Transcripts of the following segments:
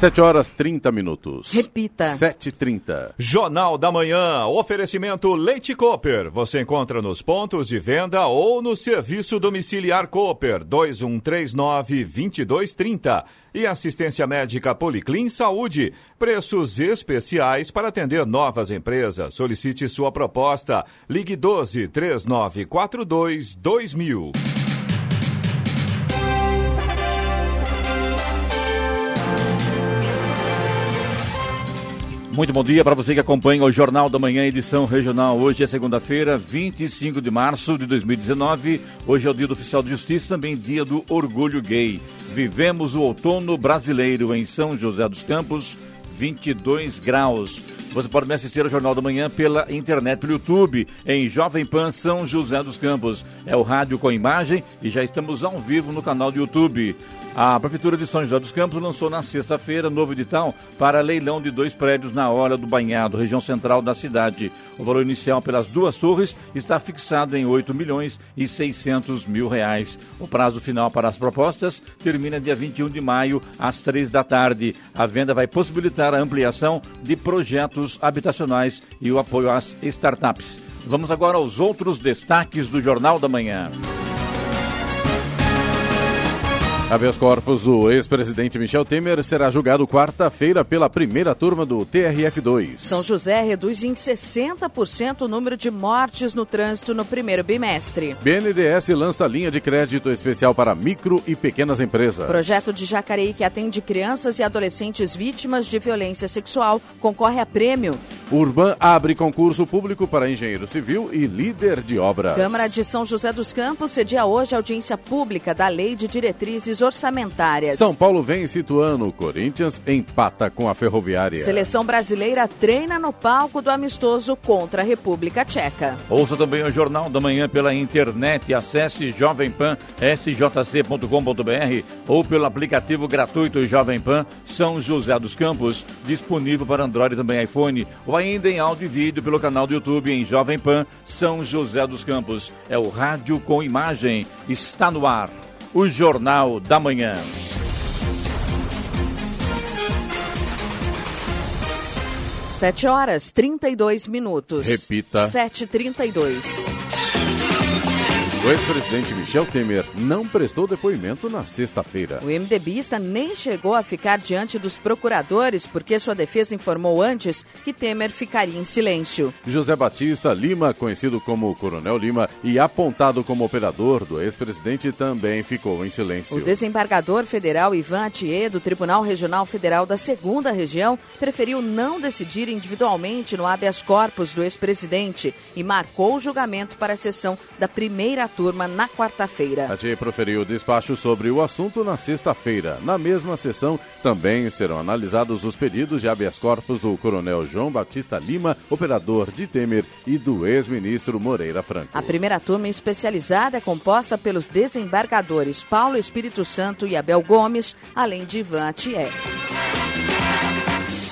7 horas 30 minutos. Repita. 7h30. Jornal da Manhã. Oferecimento Leite Cooper. Você encontra nos pontos de venda ou no serviço domiciliar Cooper 2139-2230. E assistência médica Policlin Saúde. Preços especiais para atender novas empresas. Solicite sua proposta. Ligue 12 3942 2000. Muito bom dia para você que acompanha o Jornal da Manhã, edição regional. Hoje é segunda-feira, 25 de março de 2019. Hoje é o dia do oficial de justiça, também dia do orgulho gay. Vivemos o outono brasileiro em São José dos Campos, 22 graus. Você pode me assistir ao Jornal da Manhã pela internet, pelo YouTube, em Jovem Pan São José dos Campos. É o rádio com imagem e já estamos ao vivo no canal do YouTube. A Prefeitura de São José dos Campos lançou na sexta-feira novo edital para leilão de dois prédios na Hora do Banhado, região central da cidade. O valor inicial pelas duas torres está fixado em 8 milhões e 600 mil reais. O prazo final para as propostas termina dia 21 de maio, às 3 da tarde. A venda vai possibilitar a ampliação de projetos habitacionais e o apoio às startups. Vamos agora aos outros destaques do Jornal da Manhã. Habeas corpus do ex-presidente Michel Temer será julgado quarta-feira pela primeira turma do TRF2. São José reduz em 60% o número de mortes no trânsito no primeiro bimestre. BNDES lança linha de crédito especial para micro e pequenas empresas. Projeto de Jacareí que atende crianças e adolescentes vítimas de violência sexual concorre a prêmio. Urban abre concurso público para engenheiro civil e líder de obras. Câmara de São José dos Campos cedia hoje audiência pública da Lei de Diretrizes Orçamentárias. São Paulo vem situando. Corinthians empata com a Ferroviária. Seleção brasileira treina no palco do amistoso contra a República Tcheca. Ouça também o Jornal da Manhã pela internet. Acesse jovempan.sjc.com.br ou pelo aplicativo gratuito Jovem Pan São José dos Campos, disponível para Android e também iPhone, ou ainda em áudio e vídeo pelo canal do YouTube em Jovem Pan São José dos Campos. É o rádio com imagem. Está no ar. O Jornal da Manhã. Sete horas trinta e dois minutos. Repita. Sete trinta e dois. O ex-presidente Michel Temer não prestou depoimento na sexta-feira. O MDBista nem chegou a ficar diante dos procuradores porque sua defesa informou antes que Temer ficaria em silêncio. José Batista Lima, conhecido como Coronel Lima e apontado como operador do ex-presidente, também ficou em silêncio. O desembargador federal Ivan Atier, do Tribunal Regional Federal da Segunda Região, preferiu não decidir individualmente no habeas corpus do ex-presidente e marcou o julgamento para a sessão da primeira turma na quarta-feira. A TIE proferiu despacho sobre o assunto na sexta-feira. Na mesma sessão, também serão analisados os pedidos de habeas corpus do coronel João Batista Lima, operador de Temer, e do ex-ministro Moreira Franco. A primeira turma especializada é composta pelos desembargadores Paulo Espírito Santo e Abel Gomes, além de Ivan Atier.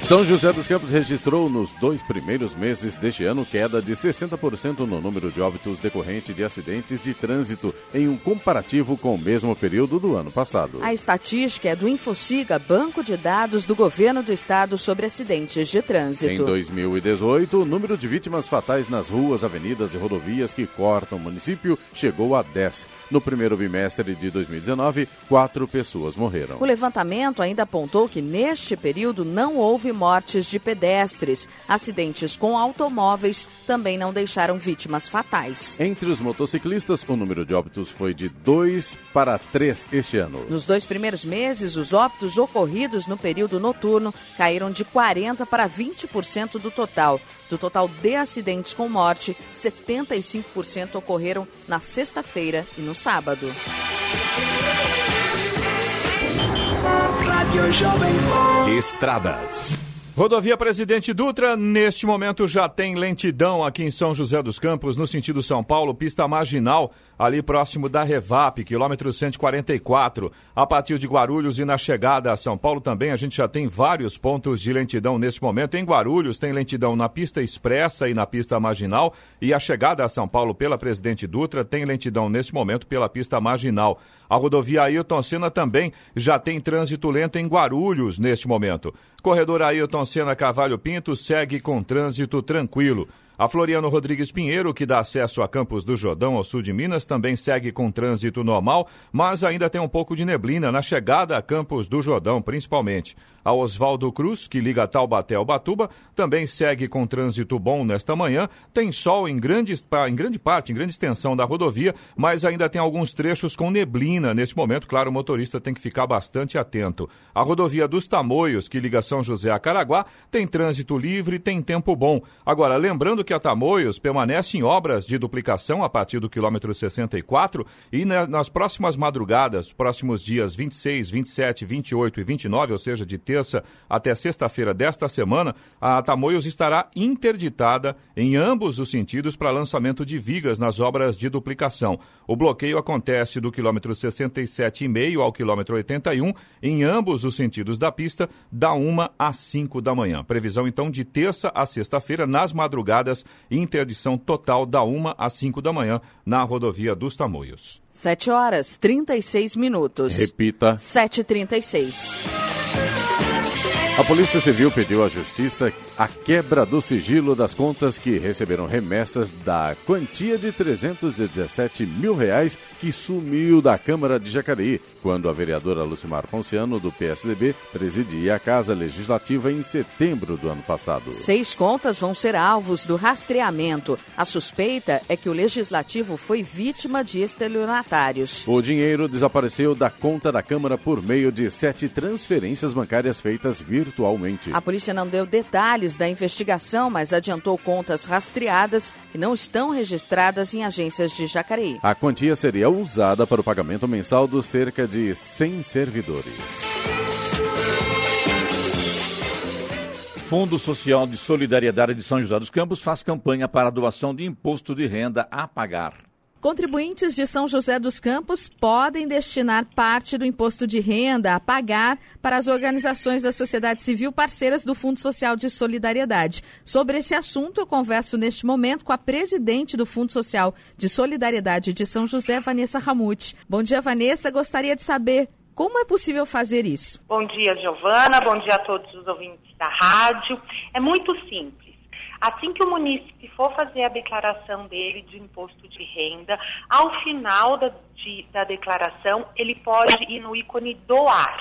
São José dos Campos registrou nos dois primeiros meses deste ano queda de 60% no número de óbitos decorrente de acidentes de trânsito em um comparativo com o mesmo período do ano passado. A estatística é do Infociga, banco de dados do governo do estado sobre acidentes de trânsito. Em 2018, o número de vítimas fatais nas ruas, avenidas e rodovias que cortam o município chegou a 10. No primeiro bimestre de 2019, quatro pessoas morreram. O levantamento ainda apontou que neste período não houve mortes de pedestres. Acidentes com automóveis também não deixaram vítimas fatais. Entre os motociclistas, o número de óbitos foi de 2 para 3 este ano. Nos dois primeiros meses, os óbitos ocorridos no período noturno caíram de 40% para 20% do total. Do total de acidentes com morte, 75% ocorreram na sexta-feira e no sábado. Estradas. Rodovia Presidente Dutra, neste momento já tem lentidão aqui em São José dos Campos, no sentido São Paulo, pista marginal, ali próximo da Revap, quilômetro 144. A partir de Guarulhos e na chegada a São Paulo também, a gente já tem vários pontos de lentidão neste momento. Em Guarulhos tem lentidão na pista expressa e na pista marginal. E a chegada a São Paulo pela Presidente Dutra tem lentidão neste momento pela pista marginal. A rodovia Ailton Senna também já tem trânsito lento em Guarulhos neste momento. Corredor Ailton Senna Cavalho Pinto segue com trânsito tranquilo. A Floriano Rodrigues Pinheiro, que dá acesso a Campos do Jordão, ao sul de Minas, também segue com trânsito normal, mas ainda tem um pouco de neblina na chegada a Campos do Jordão, principalmente. A Oswaldo Cruz, que liga Taubaté ao Batuba, também segue com trânsito bom nesta manhã. Tem sol em, grandes, em grande parte, em grande extensão da rodovia, mas ainda tem alguns trechos com neblina neste momento. Claro, o motorista tem que ficar bastante atento. A rodovia dos Tamoios, que liga São José a Caraguá, tem trânsito livre, tem tempo bom. Agora, lembrando que a Tamoios permanece em obras de duplicação a partir do quilômetro 64 e nas próximas madrugadas, próximos dias 26, 27, 28 e 29, ou seja, de terça até sexta-feira desta semana, a Tamoios estará interditada em ambos os sentidos para lançamento de vigas nas obras de duplicação. O bloqueio acontece do quilômetro 67,5 ao quilômetro 81, em ambos os sentidos da pista, da 1 às 5 da manhã. Previsão então de terça a sexta-feira, nas madrugadas horas interdição total da 1 às 5 da manhã na rodovia dos Tamoios. 7 horas 36 minutos. Repita. 7h36. A Polícia Civil pediu à Justiça a quebra do sigilo das contas que receberam remessas da quantia de 317 mil reais que sumiu da Câmara de Jacareí, quando a vereadora Lucimar Ponciano, do PSDB, presidia a Casa Legislativa em setembro do ano passado. Seis contas vão ser alvos do rastreamento. A suspeita é que o Legislativo foi vítima de estelionatários. O dinheiro desapareceu da conta da Câmara por meio de sete transferências bancárias feitas virtualmente virtualmente. A polícia não deu detalhes da investigação, mas adiantou contas rastreadas que não estão registradas em agências de Jacareí. A quantia seria usada para o pagamento mensal dos cerca de 100 servidores. Fundo Social de Solidariedade de São José dos Campos faz campanha para a doação de imposto de renda a pagar. Contribuintes de São José dos Campos podem destinar parte do imposto de renda a pagar para as organizações da sociedade civil parceiras do Fundo Social de Solidariedade. Sobre esse assunto, eu converso neste momento com a presidente do Fundo Social de Solidariedade de São José, Vanessa Ramute. Bom dia, Vanessa. Gostaria de saber como é possível fazer isso. Bom dia, Giovana. Bom dia a todos os ouvintes da rádio. É muito simples. Assim que o munícipe for fazer a declaração dele de imposto de renda, ao final da, de, da declaração, ele pode ir no ícone doar.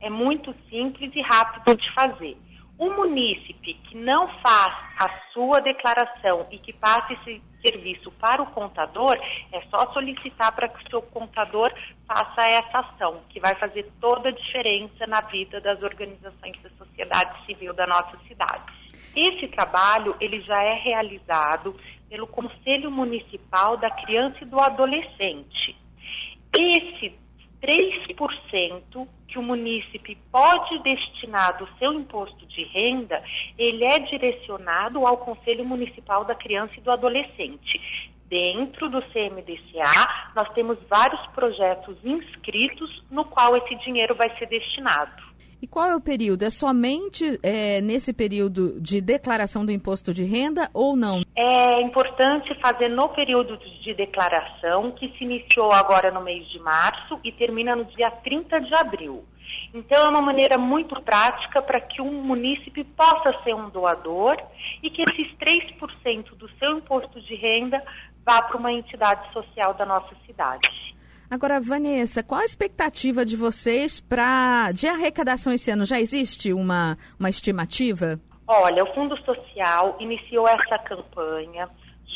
É muito simples e rápido de fazer. O munícipe que não faz a sua declaração e que passe esse serviço para o contador, é só solicitar para que o seu contador faça essa ação, que vai fazer toda a diferença na vida das organizações da sociedade civil da nossa cidade. Esse trabalho ele já é realizado pelo Conselho Municipal da Criança e do Adolescente. Esse 3% que o munícipe pode destinar do seu imposto de renda, ele é direcionado ao Conselho Municipal da Criança e do Adolescente. Dentro do CMDCA, nós temos vários projetos inscritos no qual esse dinheiro vai ser destinado. E qual é o período? É somente é, nesse período de declaração do imposto de renda ou não? É importante fazer no período de declaração, que se iniciou agora no mês de março e termina no dia 30 de abril. Então, é uma maneira muito prática para que um munícipe possa ser um doador e que esses 3% do seu imposto de renda vá para uma entidade social da nossa cidade. Agora, Vanessa, qual a expectativa de vocês para de arrecadação esse ano? Já existe uma, uma estimativa? Olha, o Fundo Social iniciou essa campanha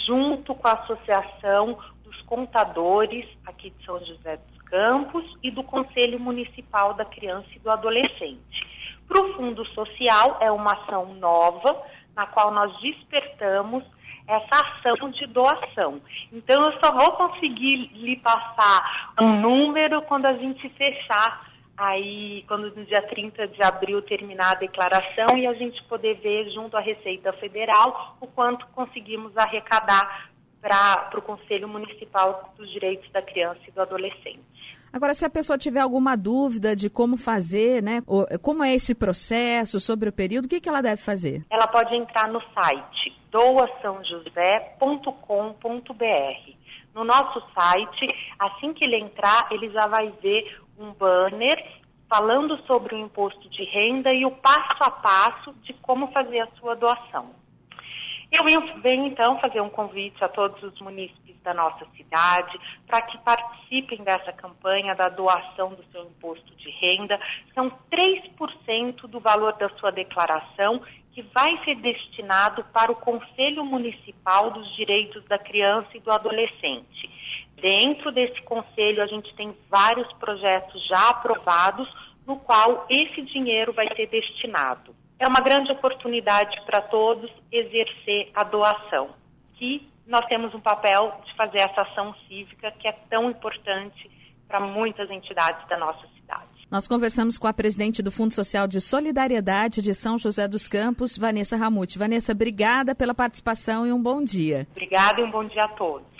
junto com a Associação dos Contadores aqui de São José dos Campos e do Conselho Municipal da Criança e do Adolescente. Para o Fundo Social, é uma ação nova na qual nós despertamos essa ação de doação. Então, eu só vou conseguir lhe passar um número quando a gente fechar aí quando no dia 30 de abril terminar a declaração e a gente poder ver junto à Receita Federal o quanto conseguimos arrecadar para o Conselho Municipal dos Direitos da Criança e do Adolescente. Agora, se a pessoa tiver alguma dúvida de como fazer, né, como é esse processo, sobre o período, o que, que ela deve fazer? Ela pode entrar no site doaçãojosé.com.br. No nosso site, assim que ele entrar, ele já vai ver um banner falando sobre o imposto de renda e o passo a passo de como fazer a sua doação. Eu venho, então, fazer um convite a todos os munícipes da nossa cidade para que participem dessa campanha da doação do seu imposto de renda. São 3% do valor da sua declaração que vai ser destinado para o Conselho Municipal dos Direitos da Criança e do Adolescente. Dentro desse conselho, a gente tem vários projetos já aprovados, no qual esse dinheiro vai ser destinado é uma grande oportunidade para todos exercer a doação, que nós temos um papel de fazer essa ação cívica que é tão importante para muitas entidades da nossa cidade. Nós conversamos com a presidente do Fundo Social de Solidariedade de São José dos Campos, Vanessa Ramute. Vanessa, obrigada pela participação e um bom dia. Obrigada e um bom dia a todos.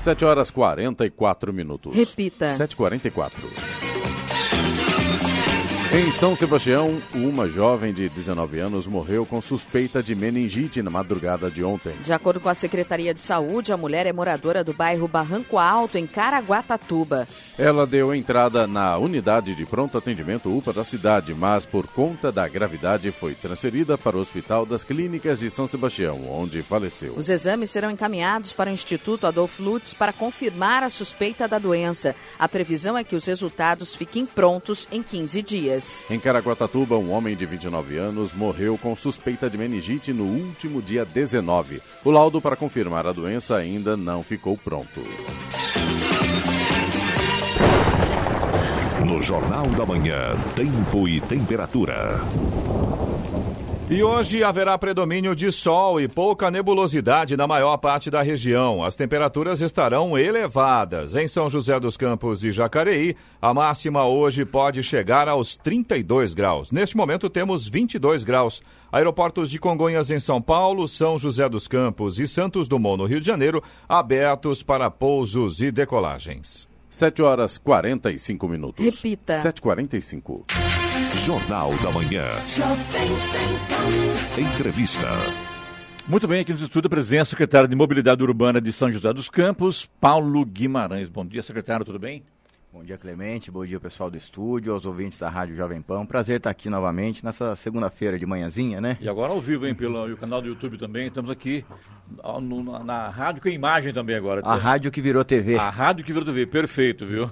7 horas 44 minutos. Repita. 7h44. Em São Sebastião, uma jovem de 19 anos morreu com suspeita de meningite na madrugada de ontem. De acordo com a Secretaria de Saúde, a mulher é moradora do bairro Barranco Alto, em Caraguatatuba. Ela deu entrada na unidade de pronto atendimento UPA da cidade, mas por conta da gravidade foi transferida para o Hospital das Clínicas de São Sebastião, onde faleceu. Os exames serão encaminhados para o Instituto Adolfo Lutz para confirmar a suspeita da doença. A previsão é que os resultados fiquem prontos em 15 dias. Em Caraguatatuba, um homem de 29 anos morreu com suspeita de meningite no último dia 19. O laudo para confirmar a doença ainda não ficou pronto. No Jornal da Manhã, Tempo e Temperatura. E hoje haverá predomínio de sol e pouca nebulosidade na maior parte da região. As temperaturas estarão elevadas. Em São José dos Campos e Jacareí, a máxima hoje pode chegar aos 32 graus. Neste momento temos 22 graus. Aeroportos de Congonhas em São Paulo, São José dos Campos e Santos Dumont no Rio de Janeiro abertos para pousos e decolagens. 7 horas 45 minutos. Repita. 7h45. Jornal da Manhã. Entrevista. Muito bem, aqui no estúdio a presença do secretário de Mobilidade Urbana de São José dos Campos, Paulo Guimarães. Bom dia, secretário, tudo bem? Bom dia, Clemente. Bom dia, pessoal do estúdio, aos ouvintes da Rádio Jovem Pan. Prazer estar aqui novamente nessa segunda-feira de manhãzinha, né? E agora ao vivo, hein, pelo canal do YouTube também. Estamos aqui no, na, na, rádio com imagem também agora. A rádio que virou TV. A rádio que virou TV, perfeito, viu?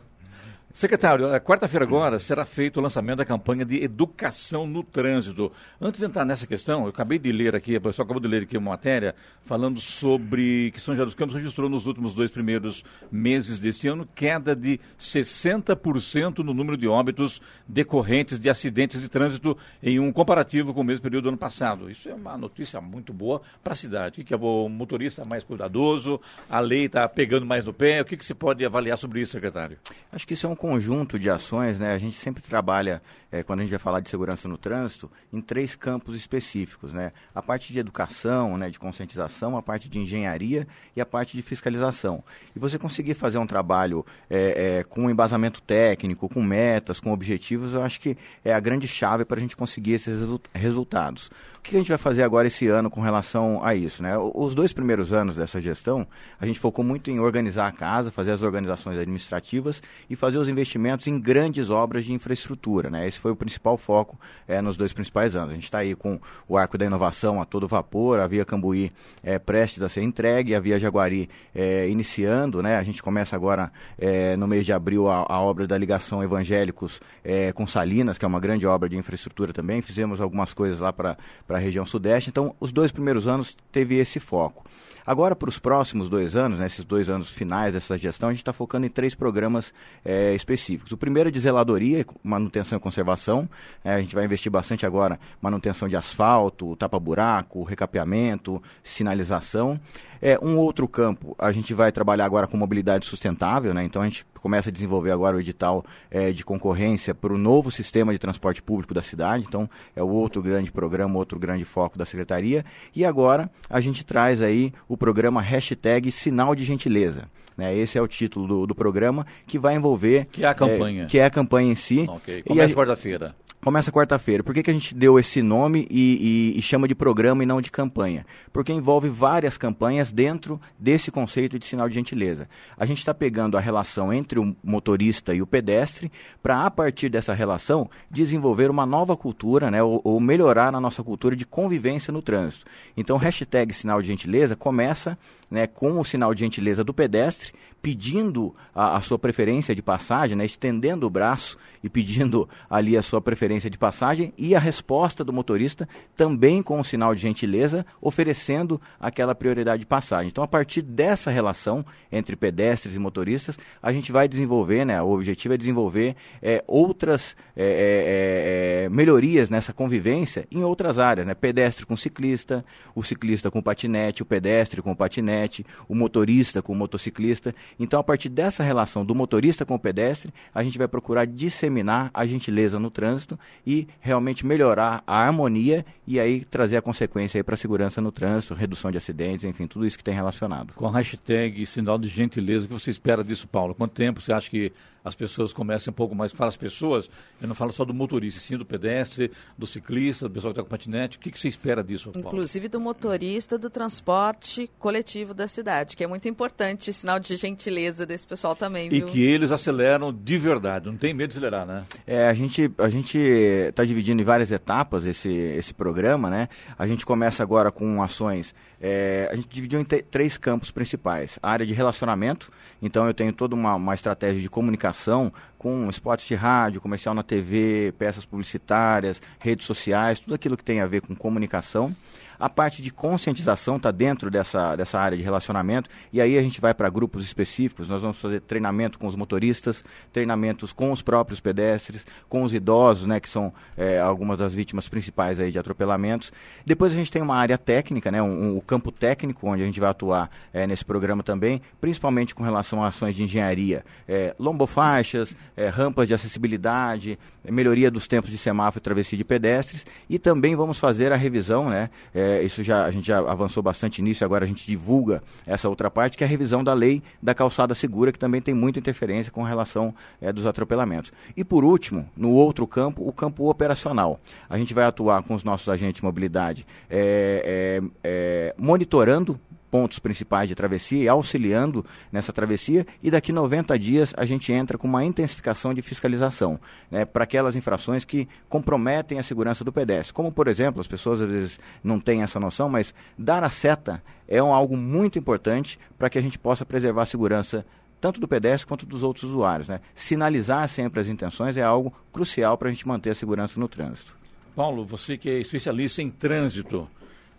Secretário, quarta-feira agora será feito o lançamento da campanha de educação no trânsito. Antes de entrar nessa questão, eu acabei de ler aqui, a pessoa acabou de ler aqui uma matéria falando sobre que São José dos Campos registrou nos últimos dois primeiros meses deste ano queda de 60% no número de óbitos decorrentes de acidentes de trânsito em um comparativo com o mesmo período do ano passado. Isso é uma notícia muito boa para a cidade, que é o motorista mais cuidadoso, a lei está pegando mais no pé. O que, que se pode avaliar sobre isso, secretário? Acho que isso é um conjunto de ações, né? A gente sempre trabalha, é, quando a gente vai falar de segurança no trânsito, em três campos específicos, né? A parte de educação, né, de conscientização, a parte de engenharia e a parte de fiscalização. E você conseguir fazer um trabalho é, é, com embasamento técnico, com metas, com objetivos, eu acho que é a grande chave para a gente conseguir esses resultados. Que a gente vai fazer agora esse ano com relação a isso? Né? Os dois primeiros anos dessa gestão, a gente focou muito em organizar a casa, fazer as organizações administrativas e fazer os investimentos em grandes obras de infraestrutura. Né? Esse foi o principal foco é, nos dois principais anos. A gente está aí com o Arco da Inovação a todo vapor, a Via Cambuí é, prestes a ser entregue, a Via Jaguari é, iniciando. Né? A gente começa agora, é, no mês de abril, a, a obra da ligação Evangélicos é, com Salinas, que é uma grande obra de infraestrutura também. Fizemos algumas coisas lá para a região sudeste. Então, os dois primeiros anos teve esse foco. Agora, para os próximos dois anos, né, esses dois anos finais dessa gestão, a gente está focando em três programas é, específicos. O primeiro é de zeladoria, manutenção e conservação. É, a gente vai investir bastante agora manutenção de asfalto, tapa-buraco, recapeamento, sinalização. É, um outro campo, a gente vai trabalhar agora com mobilidade sustentável, né? então a gente começa a desenvolver agora o edital é, de concorrência para o novo sistema de transporte público da cidade, então é o outro grande programa, outro grande foco da Secretaria. E agora a gente traz aí o programa hashtag Sinal de Gentileza. Né? Esse é o título do, do programa que vai envolver... Que é a campanha. É, que é a campanha em si. Ok, começa quarta-feira. Começa quarta-feira. Por que, que a gente deu esse nome e, e, e, chama de programa e não de campanha? Porque envolve várias campanhas dentro desse conceito de sinal de gentileza. A gente está pegando a relação entre o motorista e o pedestre para, a partir dessa relação, desenvolver uma nova cultura, né, ou, ou melhorar a nossa cultura de convivência no trânsito. Então, hashtag sinal de gentileza começa né, com o sinal de gentileza do pedestre, pedindo a, a, sua preferência de passagem, né, estendendo o braço e pedindo ali a sua preferência de passagem, e a resposta do motorista também com o sinal de gentileza, oferecendo aquela prioridade de passagem. Então, a partir dessa relação entre pedestres e motoristas, a gente vai desenvolver, né, o objetivo é desenvolver é, outras é, é, é melhorias nessa convivência em outras áreas, né, pedestre com ciclista, o ciclista com patinete, o pedestre com patinete, o motorista com motociclista. Então, a partir dessa relação do motorista com o pedestre, a gente vai procurar disseminar a gentileza no trânsito e realmente melhorar a harmonia e aí trazer a consequência para a segurança no trânsito, redução de acidentes, enfim, tudo isso que tem relacionado. Com a hashtag sinal de gentileza, o que você espera disso, Paulo? Quanto tempo você acha que as pessoas comecem um pouco mais. Fala as pessoas, eu não falo só do motorista, sim do pedestre, do ciclista, do pessoal que está com patinete. O que, que você espera disso, Paulo? Inclusive do motorista do transporte coletivo da cidade, que é muito importante, sinal de gentileza desse pessoal também, viu? E que eles aceleram de verdade, não tem medo de acelerar, né? É, a gente a gente está dividindo em várias etapas esse, esse programa, né? A gente começa agora com ações, é, a gente dividiu em três campos principais. A área de relacionamento, então eu tenho toda uma, uma estratégia de comunicação com spots de rádio, comercial na TV, peças publicitárias, redes sociais, tudo aquilo que tem a ver com comunicação. A parte de conscientização está dentro dessa, dessa área de relacionamento e aí a gente vai para grupos específicos. Nós vamos fazer treinamento com os motoristas, treinamentos com os próprios pedestres, com os idosos, né, que são é, algumas das vítimas principais aí de atropelamentos. Depois a gente tem uma área técnica, né, um, um campo técnico onde a gente vai atuar é, nesse programa também, principalmente com relação a ações de engenharia, é, lombofaixas, é, rampas de acessibilidade, melhoria dos tempos de semáforo e travessia de pedestres e também vamos fazer a revisão, né, é, isso já a gente já avançou bastante nisso, agora a gente divulga essa outra parte, que é a revisão da lei da calçada segura, que também tem muita interferência com relação é, dos atropelamentos. E por último, no outro campo, o campo operacional. A gente vai atuar com os nossos agentes de mobilidade, é, é, é monitorando pontos principais de travessia e auxiliando nessa travessia. E daqui 90 dias a gente entra com uma intensificação de fiscalização né, para aquelas infrações que comprometem a segurança do pedestre. Como, por exemplo, as pessoas às vezes não têm essa noção, mas dar a seta é um, algo muito importante para que a gente possa preservar a segurança tanto do pedestre quanto dos outros usuários. Né? Sinalizar sempre as intenções é algo crucial para a gente manter a segurança no trânsito. Paulo, você que é especialista em trânsito,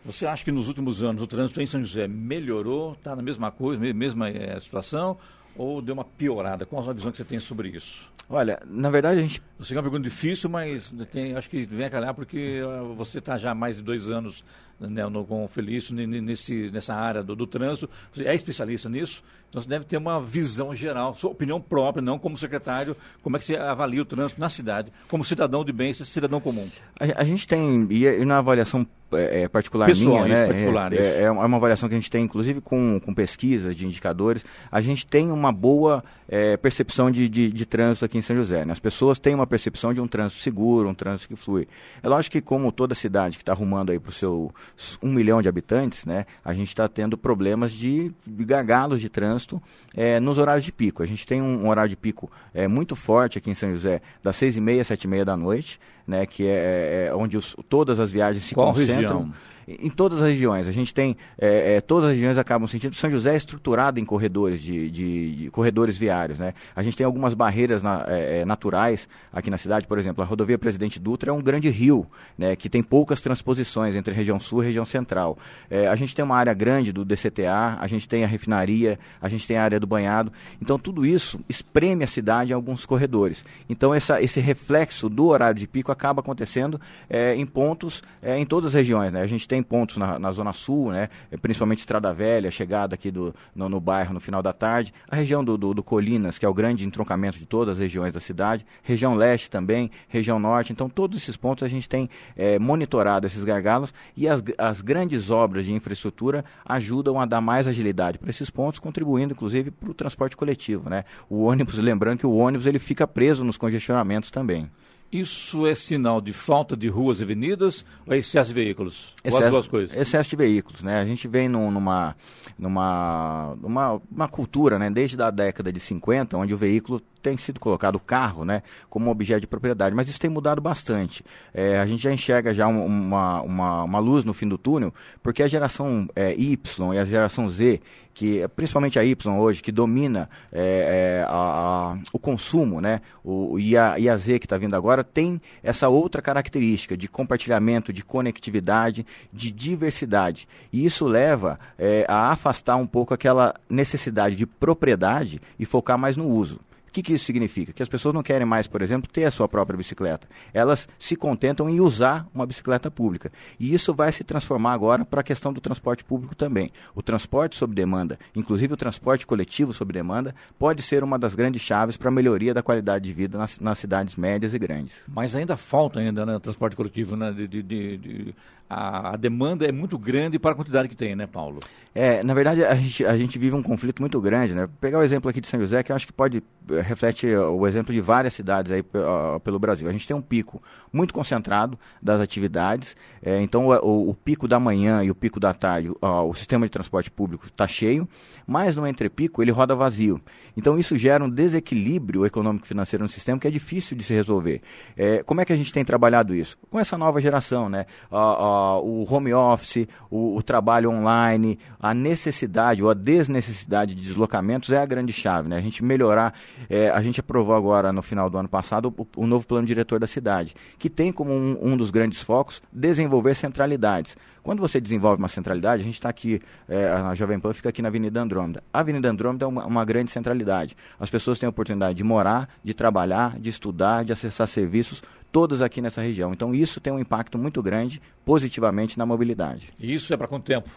você acha que nos últimos anos o trânsito em São José melhorou, está na mesma coisa, mesma é, situação, ou deu uma piorada? Qual a visão que você tem sobre isso? Olha, na verdade a gente. Eu sei que é uma pergunta difícil, mas tem, acho que vem a calhar porque uh, você está já há mais de dois anos né, no, com o Felício nesse, nessa área do, do, trânsito. Você é especialista nisso, então você deve ter uma visão geral, sua opinião própria, não como secretário, como é que você avalia o trânsito na cidade, como cidadão de bem, cidadão comum. A, a gente tem, e na avaliação é, é particular Pessoal, minha, né? particular, é, é, uma avaliação que a gente tem, inclusive, com, com pesquisas de indicadores. A gente tem uma boa é, percepção de, de, de, trânsito aqui em São José. Né? As pessoas têm uma percepção de um trânsito seguro, um trânsito que flui. É lógico que, como toda cidade que está arrumando aí para o seu um milhão de habitantes, né? A gente está tendo problemas de, de gargalos de trânsito é, nos horários de pico. A gente tem um, um horário de pico é, muito forte aqui em São José, das seis e meia, sete e meia da noite né, que é, é onde os, todas as viagens se Qual concentram. Região? Em todas as regiões. A gente tem, é, é, todas as regiões acabam sentindo. São José é estruturado em corredores de, de, de corredores viários, né? A gente tem algumas barreiras na, é, naturais aqui na cidade, por exemplo, a rodovia Presidente Dutra é um grande rio, né? Que tem poucas transposições entre região sul e região central. A gente tem uma área grande do DCTA, a gente tem a refinaria, a gente tem a área do banhado. Então tudo isso espreme a cidade em alguns corredores. Então essa, esse reflexo do horário de pico acaba acontecendo em pontos em todas as regiões, né? A gente tem tem pontos na, na Zona Sul, né? principalmente Estrada Velha, chegada aqui do, no, no bairro no final da tarde. A região do, do, do, Colinas, que é o grande entroncamento de todas as regiões da cidade. Região Leste também, região Norte. Então, todos esses pontos a gente tem é, monitorado esses gargalos e as, as grandes obras de infraestrutura ajudam a dar mais agilidade para esses pontos, contribuindo, inclusive, para o transporte coletivo. Né? O ônibus, lembrando que o ônibus ele fica preso nos congestionamentos também. Isso é sinal de falta de ruas e avenidas ou é excesso de veículos? Excesso, as duas coisas? Excesso de veículos, né? A gente vem num, numa, numa, numa uma cultura, né? Desde a década de 50, onde o veículo tem sido colocado o carro, né, como objeto de propriedade, mas isso tem mudado bastante. É, a gente já enxerga já uma, uma, uma, luz no fim do túnel, porque a geração é, Y e a geração Z, que principalmente a Y hoje, que domina é, é a, a, o consumo, né, o, e, a, e a Z que está vindo agora, tem essa outra característica de compartilhamento, de conectividade, de diversidade. E isso leva é, a afastar um pouco aquela necessidade de propriedade e focar mais no uso. O que, que, isso significa? Que as pessoas não querem mais, por exemplo, ter a sua própria bicicleta. Elas se contentam em usar uma bicicleta pública. E isso vai se transformar agora para a questão do transporte público também. O transporte sob demanda, inclusive o transporte coletivo sob demanda, pode ser uma das grandes chaves para a melhoria da qualidade de vida nas, nas, cidades médias e grandes. Mas ainda falta ainda né, transporte coletivo, né, de, de, de, a, a, demanda é muito grande para a quantidade que tem, né, Paulo? É, na verdade, a gente, a gente vive um conflito muito grande, né? Vou pegar o exemplo aqui de São José, que eu acho que pode eh, reflete o exemplo de várias cidades aí pelo Brasil. A gente tem um pico muito concentrado das atividades, é, então o, o, pico da manhã e o pico da tarde, o sistema de transporte público está cheio, mas no entrepico ele roda vazio. Então isso gera um desequilíbrio econômico-financeiro no sistema que é difícil de se resolver. É, como é que a gente tem trabalhado isso? Com essa nova geração, né? Uh, o home office, o, o, trabalho online, a necessidade ou a desnecessidade de deslocamentos é a grande chave. Né? A gente melhorar, é, a gente aprovou agora no final do ano passado o, o novo plano diretor da cidade, que tem como um, um dos grandes focos desenvolver centralidades. Quando você desenvolve uma centralidade, a gente está aqui, é, a Jovem Pan fica aqui na Avenida Andrômeda. A Avenida Andrômeda é uma, uma, grande centralidade. As pessoas têm a oportunidade de morar, de trabalhar, de estudar, de acessar serviços todas aqui nessa região. Então isso tem um impacto muito grande positivamente na mobilidade. E isso é para quanto tempo?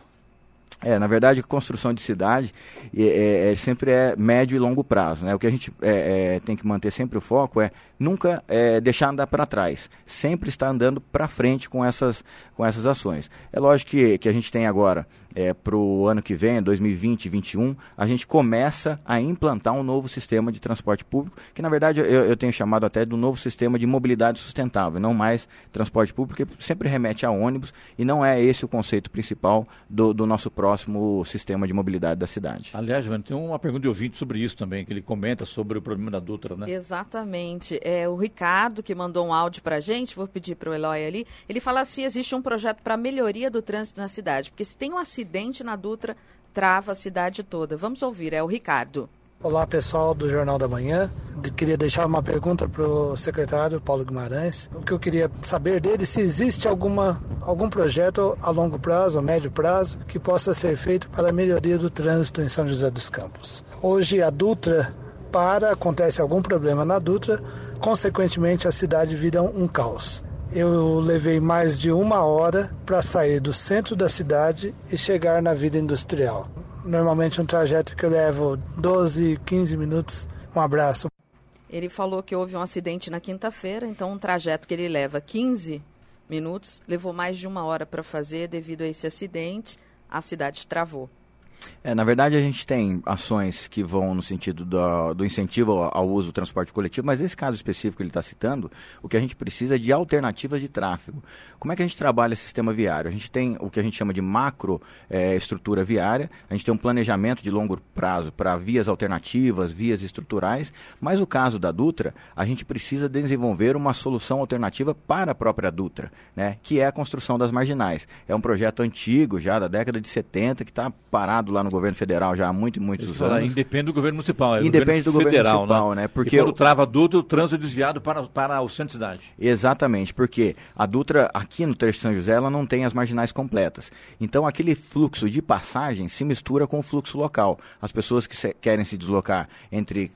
É, na verdade, construção de cidade é, é, é, sempre é médio e longo prazo. Né? O que a gente é, é tem que manter sempre o foco é nunca é, deixar andar para trás, sempre estar andando para frente com essas, com essas ações. É lógico que, que a gente tem agora para o ano que vem, 2020 e 2021, a gente começa a implantar um novo sistema de transporte público, que na verdade eu, eu tenho chamado até do novo sistema de mobilidade sustentável, não mais transporte público, porque sempre remete a ônibus e não é esse o conceito principal do, do nosso próximo sistema de mobilidade da cidade. Aliás, Joana, tem uma pergunta de ouvinte sobre isso também, que ele comenta sobre o problema da Dutra, né? Exatamente. É o Ricardo que mandou um áudio para a gente, vou pedir para o Eloy ali, ele fala se existe um projeto para melhoria do trânsito na cidade, porque se tem um acidente acidente na Dutra trava a cidade toda. Vamos ouvir, é o Ricardo. Olá pessoal do Jornal da Manhã. Queria deixar uma pergunta para o secretário Paulo Guimarães. O que eu queria saber dele se existe alguma, algum projeto a longo prazo, a médio prazo, que possa ser feito para a melhoria do trânsito em São José dos Campos. Hoje a Dutra para, acontece algum problema na Dutra, consequentemente a cidade vira um, caos eu levei mais de uma hora para sair do centro da cidade e chegar na vida industrial. Normalmente um trajeto que eu levo 12, 15 minutos. Um abraço. Ele falou que houve um acidente na quinta-feira, então um trajeto que ele leva 15 minutos. Levou mais de uma hora para fazer devido a esse acidente. A cidade travou. É, na verdade, a gente tem ações que vão no sentido do, do incentivo ao, uso do transporte coletivo, mas nesse caso específico que ele está citando, o que a gente precisa é de alternativas de tráfego. Como é que a gente trabalha esse sistema viário? A gente tem o que a gente chama de macro é, estrutura viária, a gente tem um planejamento de longo prazo para vias alternativas, vias estruturais, mas o caso da Dutra, a gente precisa desenvolver uma solução alternativa para a própria Dutra, né, que é a construção das marginais. É um projeto antigo, já da década de 70, que está parado lá no governo federal já há muito, muitos Isso anos. Independe do governo municipal, é Independe do federal, governo municipal, né? né? Porque e quando trava a Dutra, o trânsito é desviado para, para o centro da cidade. Exatamente, porque a Dutra, aqui no trecho de São José, ela não tem as marginais completas. Então, aquele fluxo de passagem se mistura com o fluxo local. As pessoas que se, querem se deslocar entre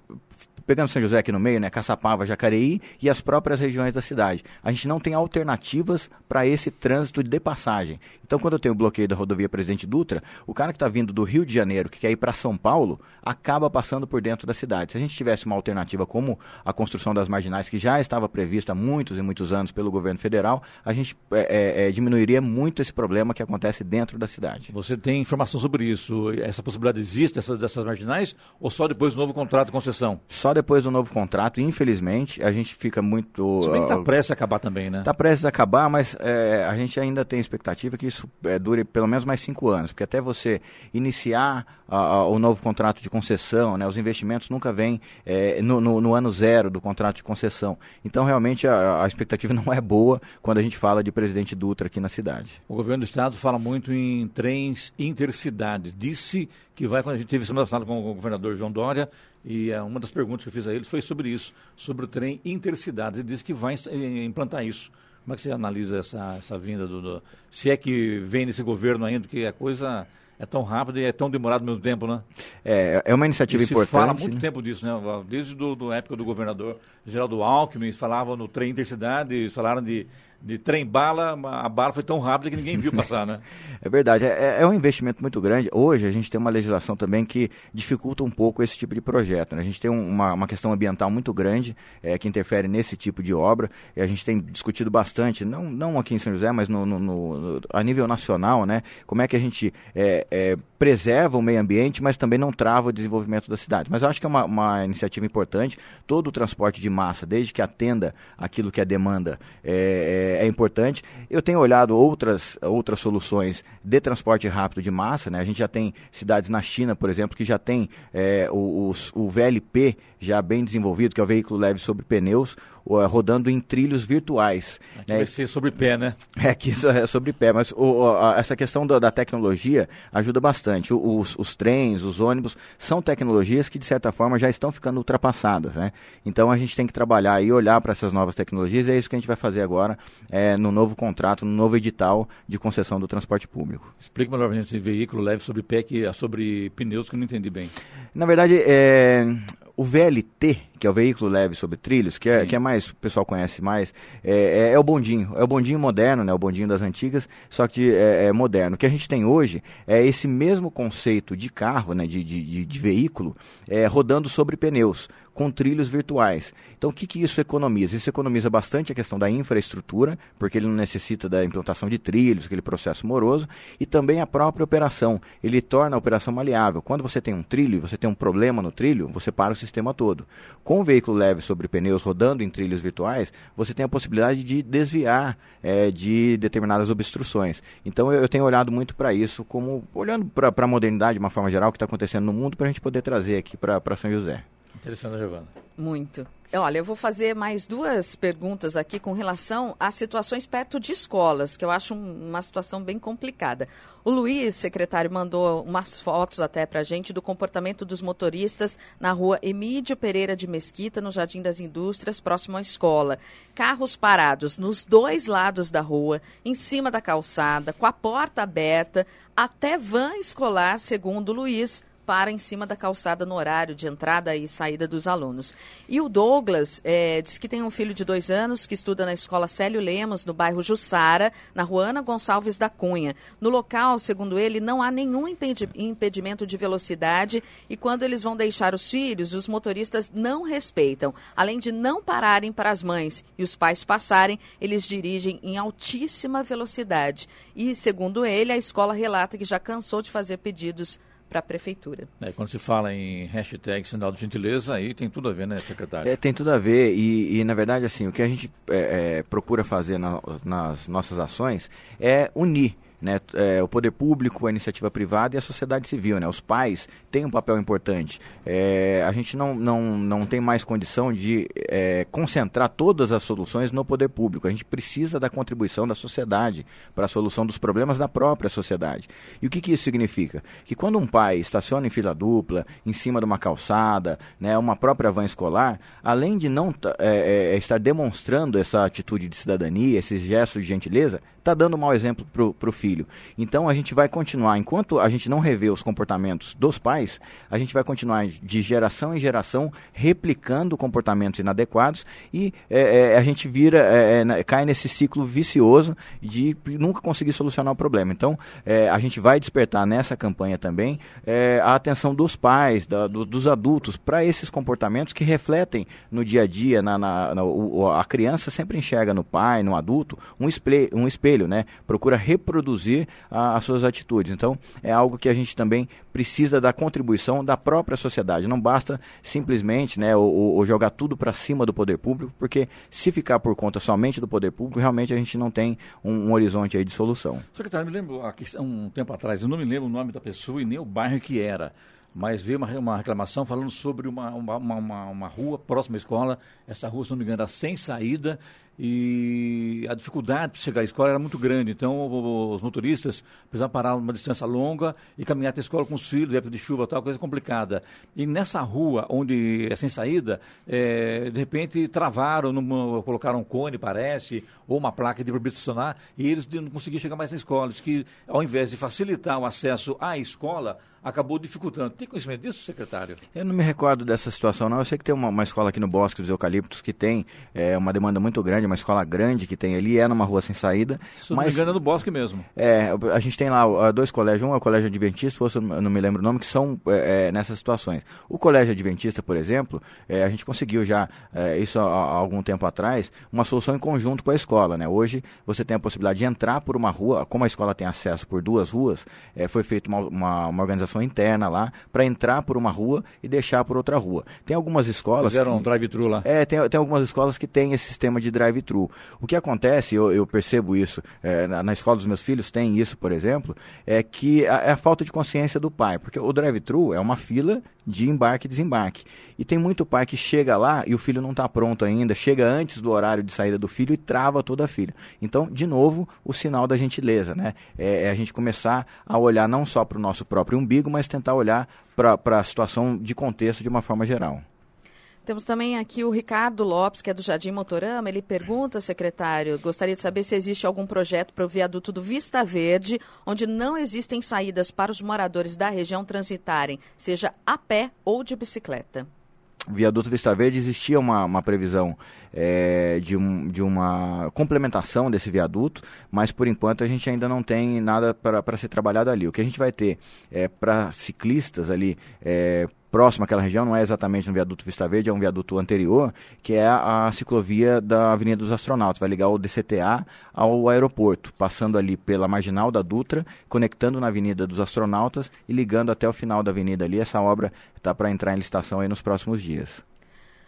pegando São José aqui no meio, né, Caçapava, Jacareí e as próprias regiões da cidade. A gente não tem alternativas para esse trânsito de passagem. Então, quando eu tenho o bloqueio da rodovia Presidente Dutra, o cara que está vindo do Rio de Janeiro, que quer ir para São Paulo, acaba passando por dentro da cidade. Se a gente tivesse uma alternativa como a construção das marginais, que já estava prevista há muitos e muitos anos pelo governo federal, a gente é, é, é diminuiria muito esse problema que acontece dentro da cidade. Você tem informação sobre isso? Essa possibilidade existe, dessas, dessas marginais, ou só depois do novo contrato de concessão? Só depois do novo contrato, infelizmente, a gente fica muito. Se bem que está prestes a acabar também, né? Está prestes a acabar, mas é, a gente ainda tem expectativa que isso é, dure pelo menos mais cinco anos, porque até você iniciar a, a, o novo contrato de concessão, né, os investimentos nunca vêm é, no, no, no, ano zero do contrato de concessão. Então, realmente, a, a expectativa não é boa quando a gente fala de presidente Dutra aqui na cidade. O governo do estado fala muito em trens intercidade. Disse que vai, quando a gente teve semana passada com o governador João Dória, e uh, uma das perguntas que eu fiz a ele foi sobre isso, sobre o trem intercidade. Ele disse que vai eh, implantar isso. Como é que você analisa essa, essa vinda do, do, Se é que vem nesse governo ainda, porque a coisa é tão rápida e é tão demorado ao mesmo tempo, né? É, é uma iniciativa e se importante. fala muito né? tempo disso, né? Desde do, do época do governador Geraldo Alckmin, falava no trem intercidade, falaram de de trem-bala, a bala foi tão rápida que ninguém viu passar, né? é verdade, é, é, um investimento muito grande. Hoje a gente tem uma legislação também que dificulta um pouco esse tipo de projeto. Né? A gente tem uma, uma questão ambiental muito grande é, que interfere nesse tipo de obra e a gente tem discutido bastante, não, não aqui em São José, mas no, no, no a nível nacional, né? Como é que a gente é, é, preserva o meio ambiente, mas também não trava o desenvolvimento da cidade. Mas eu acho que é uma, uma iniciativa importante. Todo o transporte de massa, desde que atenda aquilo que é demanda, é, é é, importante. Eu tenho olhado outras, outras soluções de transporte rápido de massa, né? A gente já tem cidades na China, por exemplo, que já tem é, o, o, o VLP já bem desenvolvido, que é o veículo leve sobre pneus, rodando em trilhos virtuais. Aqui né? vai ser sobre pé, né? É que isso é sobre pé, mas o, a, essa questão da, da, tecnologia ajuda bastante. Os, os, trens, os ônibus, são tecnologias que, de certa forma, já estão ficando ultrapassadas, né? Então a gente tem que trabalhar e olhar para essas novas tecnologias, e é isso que a gente vai fazer agora é, no novo contrato, no novo edital de concessão do transporte público. Explica melhor para esse veículo leve sobre pé, que é sobre pneus, que eu não entendi bem. Na verdade, é, o VLT, que é o veículo leve sobre trilhos, que é, que é mais, o pessoal conhece mais, é, é, é, o bondinho. É o bondinho moderno, né? O bondinho das antigas, só que é, é, moderno. O que a gente tem hoje é esse mesmo conceito de carro, né? De, de, de, de veículo, é, rodando sobre pneus com trilhos virtuais. Então, o que, que isso economiza? Isso economiza bastante a questão da infraestrutura, porque ele não necessita da implantação de trilhos, aquele processo moroso, e também a própria operação. Ele torna a operação maleável. Quando você tem um trilho, você tem um problema no trilho, você para o sistema todo. Com o veículo leve sobre pneus rodando em trilhos virtuais, você tem a possibilidade de desviar é, de determinadas obstruções. Então, eu, eu tenho olhado muito para isso, como olhando para a modernidade de uma forma geral, que está acontecendo no mundo, para a gente poder trazer aqui para São José. Interessante, Giovana. Muito. Olha, eu vou fazer mais duas perguntas aqui com relação a situações perto de escolas, que eu acho uma situação bem complicada. O Luiz, secretário, mandou umas fotos até para a gente do comportamento dos motoristas na rua Emídio Pereira de Mesquita, no Jardim das Indústrias, próximo à escola. Carros parados nos dois lados da rua, em cima da calçada, com a porta aberta, até van escolar, segundo o Luiz, para em cima da calçada no horário de entrada e saída dos alunos. E o Douglas é, diz que tem um filho de dois anos que estuda na escola Célio Lemos, no bairro Jussara, na rua Ana Gonçalves da Cunha. No local, segundo ele, não há nenhum impedimento de velocidade e quando eles vão deixar os filhos, os motoristas não respeitam. Além de não pararem para as mães e os pais passarem, eles dirigem em altíssima velocidade. E, segundo ele, a escola relata que já cansou de fazer pedidos para a prefeitura. É, quando se fala em hashtag sinal de gentileza, aí tem tudo a ver, né, secretário? É, tem tudo a ver e, e, na verdade, assim, o que a gente é, é, procura fazer na, nas nossas ações é unir né, é, o poder público, a iniciativa privada e a sociedade civil. Né? Os pais têm um papel importante. É, a gente não, não, não tem mais condição de é, concentrar todas as soluções no poder público. A gente precisa da contribuição da sociedade para a solução dos problemas da própria sociedade. E o que, que isso significa? Que quando um pai estaciona em fila dupla, em cima de uma calçada, né, uma própria van escolar, além de não é, é, estar demonstrando essa atitude de cidadania, esses gestos de gentileza, está dando um mau exemplo para o filho. Então a gente vai continuar, enquanto a gente não rever os comportamentos dos pais, a gente vai continuar de geração em geração replicando comportamentos inadequados e é, é, a gente vira, é, é cai nesse ciclo vicioso de nunca conseguir solucionar o problema. Então é, a gente vai despertar nessa campanha também é, a atenção dos pais, da, do, dos adultos, para esses comportamentos que refletem no dia a dia, na, na, na a criança sempre enxerga no pai, no adulto, um espelho, um espelho espelho, né? Procura reproduzir a, as suas atitudes. Então, é algo que a gente também precisa da contribuição da própria sociedade. Não basta simplesmente, né, ou, ou jogar tudo para cima do poder público, porque se ficar por conta somente do poder público, realmente a gente não tem um, um horizonte aí de solução. Secretário, me lembro um tempo atrás, eu não me lembro o nome da pessoa e nem o bairro que era mas veio uma, uma reclamação falando sobre uma, uma, uma, uma, rua próxima à escola, essa rua, se não me engano, era sem saída, e a dificuldade para chegar à escola era muito grande. Então, os motoristas precisavam parar uma distância longa e caminhar até a escola com os filhos, época de chuva, tal, coisa complicada. E nessa rua, onde é sem saída, é, de repente travaram, numa, colocaram um cone, parece, ou uma placa de estacionar, e eles não conseguiam chegar mais na escola. Diz que, ao invés de facilitar o acesso à escola, acabou dificultando. Tem conhecimento disso, secretário? Eu não me recordo dessa situação, não. Eu sei que tem uma, uma escola aqui no Bosque dos Eucaliptos que tem é, uma demanda muito grande, uma escola grande que tem ali, é numa rua sem saída. Se mas, não me engano, é no Bosque mesmo. É, a gente tem lá dois colégios, um é o Colégio Adventista, outro eu não me lembro o nome, que são é, é, nessas situações. O Colégio Adventista, por exemplo, é, a gente conseguiu já, é, isso há, há, algum tempo atrás, uma solução em conjunto com a escola. Né? Hoje você tem a possibilidade de entrar por uma rua, como a escola tem acesso por duas ruas, é, foi feita uma, uma, uma organização interna lá para entrar por uma rua e deixar por outra rua. Tem algumas escolas. Fizeram um drive-thru lá? É, tem, tem algumas escolas que têm esse sistema de drive-thru. O que acontece, eu, eu percebo isso, é, na, na, escola dos meus filhos tem isso, por exemplo, é que é a falta de consciência do pai, porque o drive-thru é uma fila de embarque e desembarque. E tem muito pai que chega lá e o filho não está pronto ainda, chega antes do horário de saída do filho e trava toda a fila. Então, de novo, o sinal da gentileza, né? É, é a gente começar a olhar não só para o nosso próprio umbigo, mas tentar olhar para a situação de contexto de uma forma geral. Temos também aqui o Ricardo Lopes, que é do Jardim Motorama. Ele pergunta, secretário, gostaria de saber se existe algum projeto para o viaduto do Vista Verde, onde não existem saídas para os moradores da região transitarem, seja a pé ou de bicicleta. Viaduto Vista Verde existia uma, uma previsão é, de, um, de uma complementação desse viaduto, mas por enquanto a gente ainda não tem nada para ser trabalhado ali. O que a gente vai ter é, para ciclistas ali, é, próximo àquela região, não é exatamente no viaduto Vista Verde, é um viaduto anterior, que é a, a ciclovia da Avenida dos Astronautas. Vai ligar o DCTA ao aeroporto, passando ali pela marginal da Dutra, conectando na Avenida dos Astronautas e ligando até o final da avenida ali. Essa obra está para entrar em licitação aí nos próximos dias.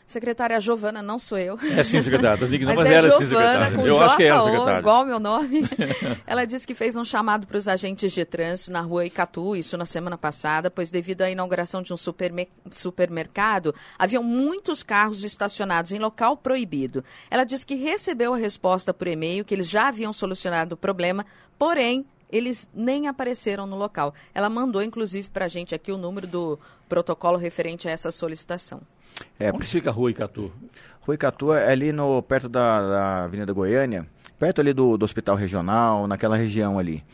Secretária Giovana, não sou eu. É sim, secretária. Mas, mas é era Giovana, sim. Com eu acho que é ela, secretária. igual meu nome. ela disse que fez um chamado para os agentes de trânsito na rua Icatu, isso na semana passada, pois devido à inauguração de um supermer supermercado, haviam muitos carros estacionados em local proibido. Ela disse que recebeu a resposta por e-mail que eles já haviam solucionado o problema, porém eles nem apareceram no local. Ela mandou, inclusive, para a gente aqui o número do protocolo referente a essa solicitação. É, Onde fica a Rua Icatu? Rua Icatu é ali no, perto da, da Avenida Goiânia, perto ali do, do Hospital Regional, naquela região ali.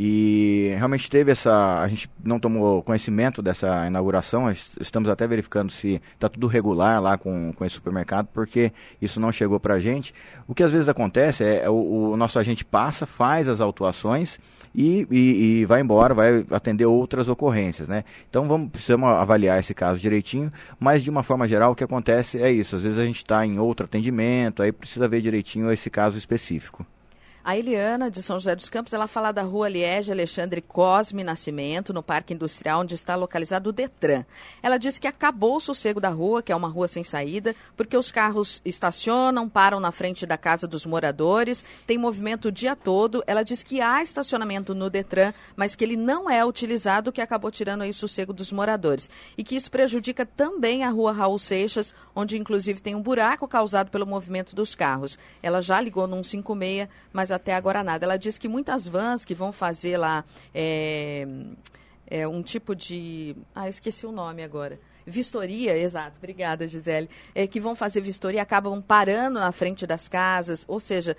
E realmente teve essa. A gente não tomou conhecimento dessa inauguração, estamos até verificando se está tudo regular lá com, com esse supermercado, porque isso não chegou para a gente. O que às vezes acontece é, o, o nosso agente passa, faz as autuações e, e, e, vai embora, vai atender outras ocorrências, né? Então vamos precisamos avaliar esse caso direitinho, mas de uma forma geral o que acontece é isso. Às vezes a gente está em outro atendimento, aí precisa ver direitinho esse caso específico. A Eliana, de São José dos Campos, ela fala da rua Liege Alexandre Cosme Nascimento, no Parque Industrial, onde está localizado o Detran. Ela diz que acabou o sossego da rua, que é uma rua sem saída, porque os carros estacionam, param na frente da casa dos moradores, tem movimento o dia todo. Ela diz que há estacionamento no Detran, mas que ele não é utilizado, que acabou tirando aí o sossego dos moradores. E que isso prejudica também a rua Raul Seixas, onde inclusive tem um buraco causado pelo movimento dos carros. Ela já ligou no 156, mas a até agora nada. Ela diz que muitas vans que vão fazer lá é, é, um tipo de. Ah, esqueci o nome agora. Vistoria, exato, obrigada, Gisele. É, que vão fazer vistoria acabam parando na frente das casas, ou seja,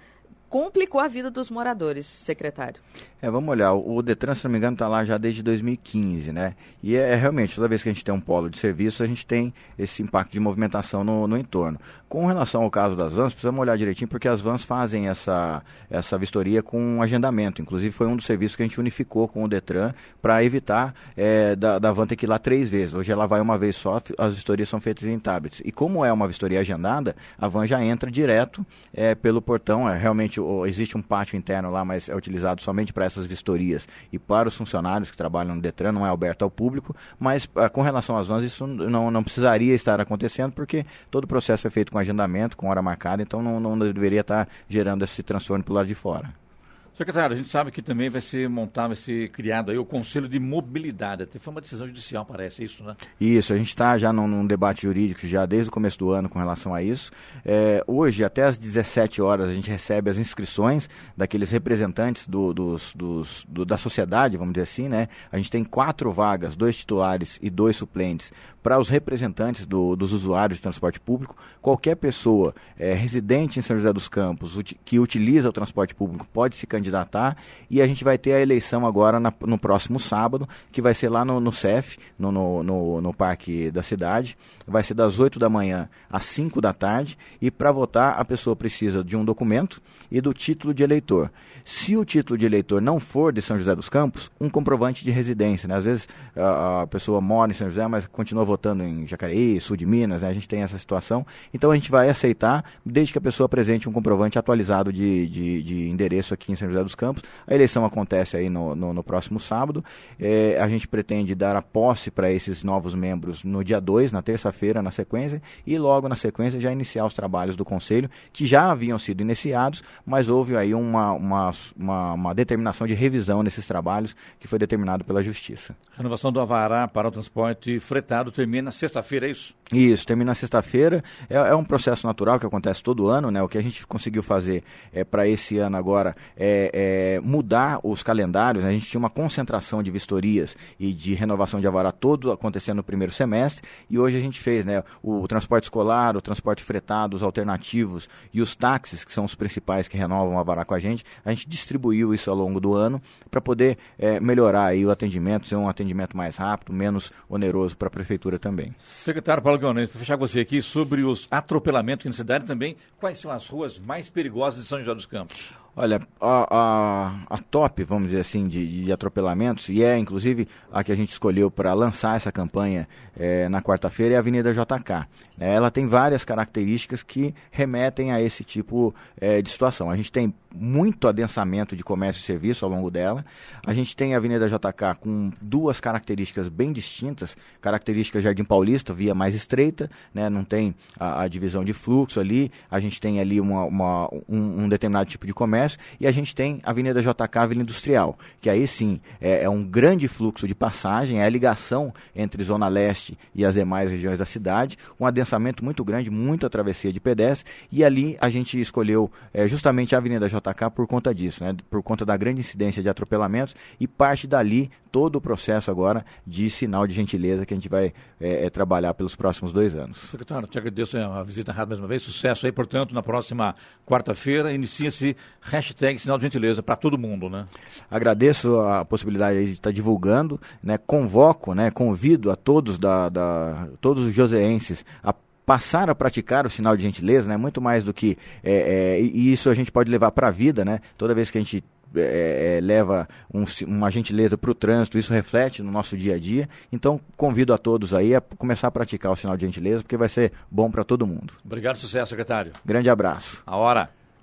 complicou a vida dos moradores, secretário. É, vamos olhar, o Detran, se não me engano, está lá já desde 2015, né? E é, é, realmente, toda vez que a gente tem um polo de serviço, a gente tem esse impacto de movimentação no, no entorno. Com relação ao caso das vans, precisamos olhar direitinho, porque as vans fazem essa, essa vistoria com um agendamento. Inclusive, foi um dos serviços que a gente unificou com o Detran para evitar é, da, da van ter que ir lá três vezes. Hoje ela vai uma vez só, as vistorias são feitas em tablets. E como é uma vistoria agendada, a van já entra direto é, pelo portão. É, realmente, o, existe um pátio interno lá, mas é utilizado somente para essas vistorias e para os funcionários que trabalham no Detran, não é aberto ao público, mas ah, com relação às vans, isso não, não precisaria estar acontecendo, porque todo o processo é feito com agendamento, com hora marcada, então não, não deveria estar gerando esse transtorno para o lado de fora. Secretário, a gente sabe que também vai ser montado, vai ser criado aí o Conselho de Mobilidade. Até foi uma decisão judicial, parece isso, né? Isso, a gente está já num, num, debate jurídico já desde o começo do ano com relação a isso. É, hoje, até às 17 horas, a gente recebe as inscrições daqueles representantes do, dos, dos, do, da sociedade, vamos dizer assim, né? A gente tem quatro vagas, dois titulares e dois suplentes para os representantes do, dos usuários de transporte público. Qualquer pessoa é, residente em São José dos Campos que utiliza o transporte público pode se candidatar e a gente vai ter a eleição agora na, no próximo sábado, que vai ser lá no, no CEF, no, no, no, no Parque da Cidade. Vai ser das 8 da manhã às 5 da tarde e para votar a pessoa precisa de um documento e do título de eleitor. Se o título de eleitor não for de São José dos Campos, um comprovante de residência. Né? Às vezes a, a pessoa mora em São José, mas continua votando em Jacareí, sul de Minas, né? a gente tem essa situação. Então a gente vai aceitar, desde que a pessoa apresente um comprovante atualizado de, de, de endereço aqui em São José dos Campos. A eleição acontece aí no, no, no próximo sábado. É, a gente pretende dar a posse para esses novos membros no dia 2, na terça-feira, na sequência, e logo na sequência já iniciar os trabalhos do Conselho, que já haviam sido iniciados, mas houve aí uma, uma, uma, uma determinação de revisão nesses trabalhos que foi determinado pela Justiça. Renovação do Avará para o transporte fretado termina sexta-feira, é isso? Isso, termina sexta-feira. É, é, um processo natural que acontece todo ano, né? O que a gente conseguiu fazer é, para esse ano agora é é, mudar os calendários. Né? A gente tinha uma concentração de vistorias e de renovação de avará todo acontecendo no primeiro semestre e hoje a gente fez né, o, o transporte escolar, o transporte fretado, os alternativos e os táxis, que são os principais que renovam o avará com a gente. A gente distribuiu isso ao longo do ano para poder é, melhorar aí o atendimento, ser um atendimento mais rápido, menos oneroso para a prefeitura também. Secretário Paulo Guionês, para fechar com você aqui sobre os atropelamentos na cidade também, quais são as ruas mais perigosas de São José dos Campos? Olha, a, a, a, top, vamos dizer assim, de, de, atropelamentos, e é inclusive a que a gente escolheu para lançar essa campanha é, na quarta-feira, é a Avenida JK. É, ela tem várias características que remetem a esse tipo é, de situação. A gente tem muito adensamento de comércio e serviço ao longo dela. A gente tem a Avenida JK com duas características bem distintas. Característica Jardim Paulista, via mais estreita, né? não tem a, a divisão de fluxo ali. A gente tem ali uma, uma, um, um, determinado tipo de comércio. E a gente tem a Avenida JK, Avenida Industrial, que aí sim é, é um grande fluxo de passagem, é a ligação entre Zona Leste e as demais regiões da cidade, um adensamento muito grande, muita travessia de pedestre. E ali a gente escolheu é, justamente a Avenida JK por conta disso, né? por conta da grande incidência de atropelamentos e parte dali todo o processo agora de sinal de gentileza que a gente vai é, é, trabalhar pelos próximos dois anos. Secretário, te agradeço a visita rápida mais uma vez, sucesso aí, portanto, na próxima quarta-feira inicia-se hashtag sinal de gentileza para todo mundo, né? Agradeço a possibilidade de estar divulgando, né? convoco, né? convido a todos, da, da todos os joseenses a passar a praticar o sinal de gentileza, né? Muito mais do que é, é, e isso a gente pode levar para a vida, né? Toda vez que a gente é, é, leva um, uma gentileza para o trânsito, isso reflete no nosso dia a dia. Então, convido a todos aí a começar a praticar o sinal de gentileza, porque vai ser bom para todo mundo. Obrigado, sucesso, secretário. Grande abraço. A hora.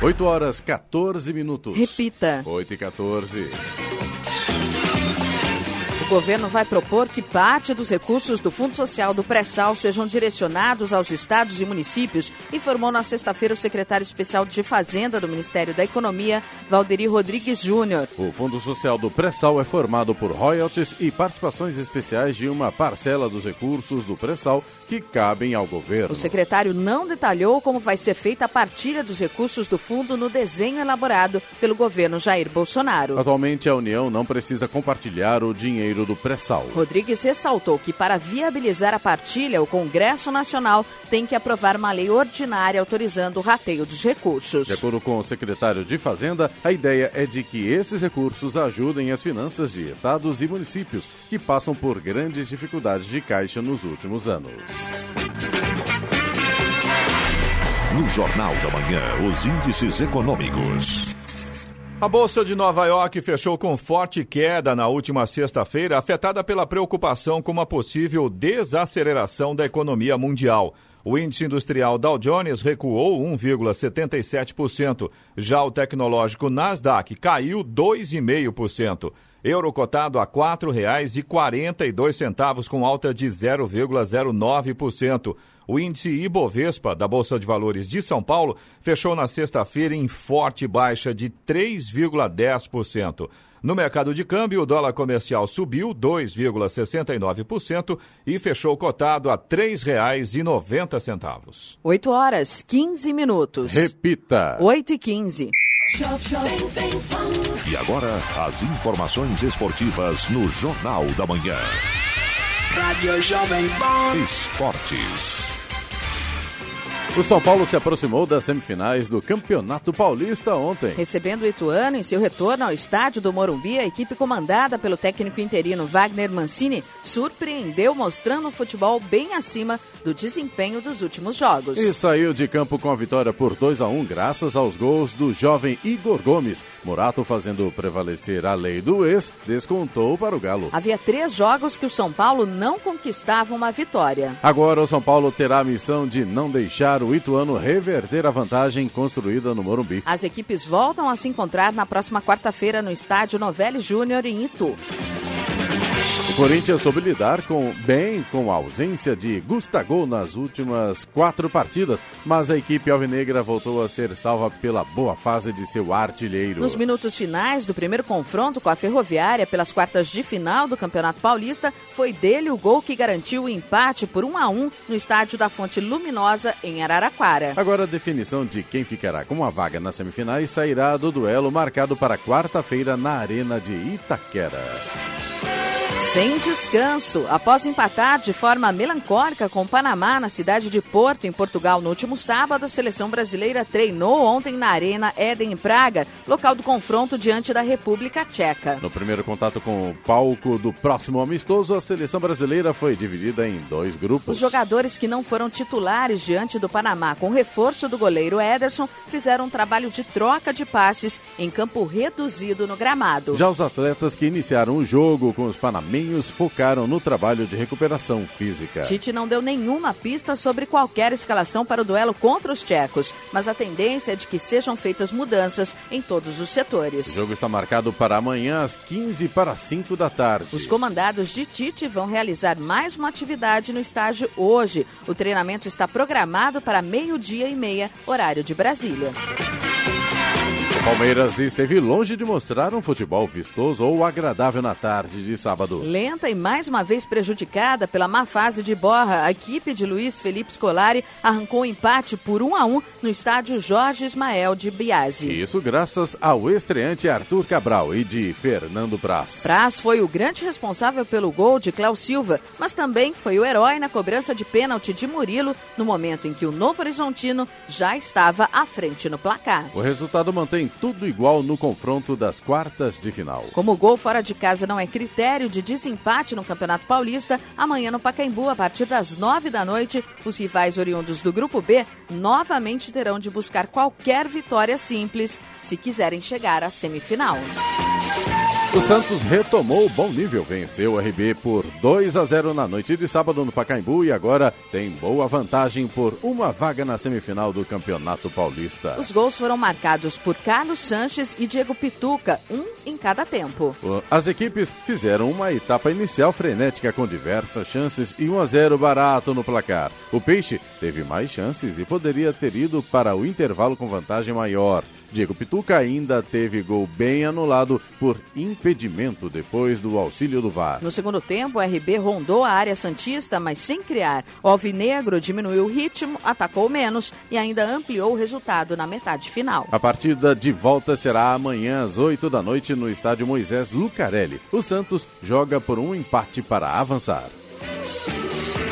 8 horas 14 minutos. Repita. 8 e 14. O governo vai propor que parte dos recursos do Fundo Social do Pré-Sal sejam direcionados aos estados e municípios, informou na sexta-feira o secretário especial de Fazenda do Ministério da Economia, Valderi Rodrigues Júnior. O Fundo Social do Pré-Sal é formado por royalties e participações especiais de uma parcela dos recursos do pré-sal que cabem ao governo. O secretário não detalhou como vai ser feita a partilha dos recursos do fundo no desenho elaborado pelo governo Jair Bolsonaro. Atualmente, a União não precisa compartilhar o dinheiro do pré-sal. Rodrigues ressaltou que, para viabilizar a partilha, o Congresso Nacional tem que aprovar uma lei ordinária autorizando o rateio dos recursos. De acordo com o secretário de Fazenda, a ideia é de que esses recursos ajudem as finanças de estados e municípios que passam por grandes dificuldades de caixa nos últimos anos. No Jornal da Manhã, os índices econômicos. A Bolsa de Nova York fechou com forte queda na última sexta-feira, afetada pela preocupação com uma possível desaceleração da economia mundial. O índice industrial Dow Jones recuou 1,77%. Já o tecnológico Nasdaq caiu 2,5%. Euro cotado a R$ 4,42, com alta de 0,09%. O índice Ibovespa da Bolsa de Valores de São Paulo fechou na sexta-feira em forte baixa de 3,10%. No mercado de câmbio, o dólar comercial subiu 2,69% e fechou cotado a R$ 3,90. 8 horas 15 minutos. Repita. 8 e 15. E agora, as informações esportivas no Jornal da Manhã. Rádio Jovem Pan. Esportes. O São Paulo se aproximou das semifinais do Campeonato Paulista ontem. Recebendo o Ituano em seu retorno ao estádio do Morumbi, a equipe comandada pelo técnico interino Wagner Mancini surpreendeu mostrando um futebol bem acima do desempenho dos últimos jogos. E saiu de campo com a vitória por 2 a 1 graças aos gols do jovem Igor Gomes. Morato fazendo prevalecer a lei do ex, descontou para o Galo. Havia três jogos que o São Paulo não conquistava uma vitória. Agora o São Paulo terá a missão de não deixar o Ituano reverter a vantagem construída no Morumbi. As equipes voltam a se encontrar na próxima quarta-feira no estádio Novelli Júnior em Itu. Corinthians soube lidar com, bem com a ausência de Gustavo nas últimas quatro partidas, mas a equipe alvinegra voltou a ser salva pela boa fase de seu artilheiro. Nos minutos finais do primeiro confronto com a Ferroviária pelas quartas de final do Campeonato Paulista, foi dele o gol que garantiu o empate por 1 a 1 no estádio da Fonte Luminosa em Araraquara. Agora a definição de quem ficará com a vaga nas semifinais sairá do duelo marcado para quarta-feira na Arena de Itaquera. Sem descanso, após empatar de forma melancólica com o Panamá na cidade de Porto, em Portugal, no último sábado, a seleção brasileira treinou ontem na Arena Éden em Praga, local do confronto diante da República Tcheca. No primeiro contato com o palco do próximo amistoso, a seleção brasileira foi dividida em dois grupos. Os jogadores que não foram titulares diante do Panamá, com reforço do goleiro Ederson, fizeram um trabalho de troca de passes em campo reduzido no gramado. Já os atletas que iniciaram o jogo com os panamenses canarinhos focaram no trabalho de recuperação física. Tite não deu nenhuma pista sobre qualquer escalação para o duelo contra os tchecos, mas a tendência é de que sejam feitas mudanças em todos os setores. O jogo está marcado para amanhã às 15 para 5 da tarde. Os comandados de Tite vão realizar mais uma atividade no estádio hoje. O treinamento está programado para meio-dia e meia, horário de Brasília. Palmeiras esteve longe de mostrar um futebol vistoso ou agradável na tarde de sábado. Lenta e mais uma vez prejudicada pela má fase de Borra, a equipe de Luiz Felipe Scolari arrancou um empate por 1 a 1 no estádio Jorge Ismael de Biase. Isso graças ao estreante Arthur Cabral e de Fernando Praz. Praz foi o grande responsável pelo gol de Cléo Silva, mas também foi o herói na cobrança de pênalti de Murilo no momento em que o Novo Horizontino já estava à frente no placar. O resultado mantém tudo igual no confronto das quartas de final. Como o gol fora de casa não é critério de desempate no Campeonato Paulista, amanhã no Pacaembu, a partir das nove da noite, os rivais oriundos do Grupo B novamente terão de buscar qualquer vitória simples se quiserem chegar à semifinal. O Santos retomou o bom nível, venceu o RB por 2 a 0 na noite de sábado no Pacaembu e agora tem boa vantagem por uma vaga na semifinal do Campeonato Paulista. Os gols foram marcados por Carlos Sanches e Diego Pituca, um em cada tempo. As equipes fizeram uma etapa inicial frenética com diversas chances e 1 a 0 barato no placar. O Peixe teve mais chances e poderia ter ido para o intervalo com vantagem maior. Diego Pituca ainda teve gol bem anulado por impedimento depois do auxílio do VAR. No segundo tempo, o RB rondou a área Santista, mas sem criar. O Alvinegro diminuiu o ritmo, atacou menos e ainda ampliou o resultado na metade final. A partida de volta será amanhã às 8 da noite no estádio Moisés Lucarelli. O Santos joga por um empate para avançar.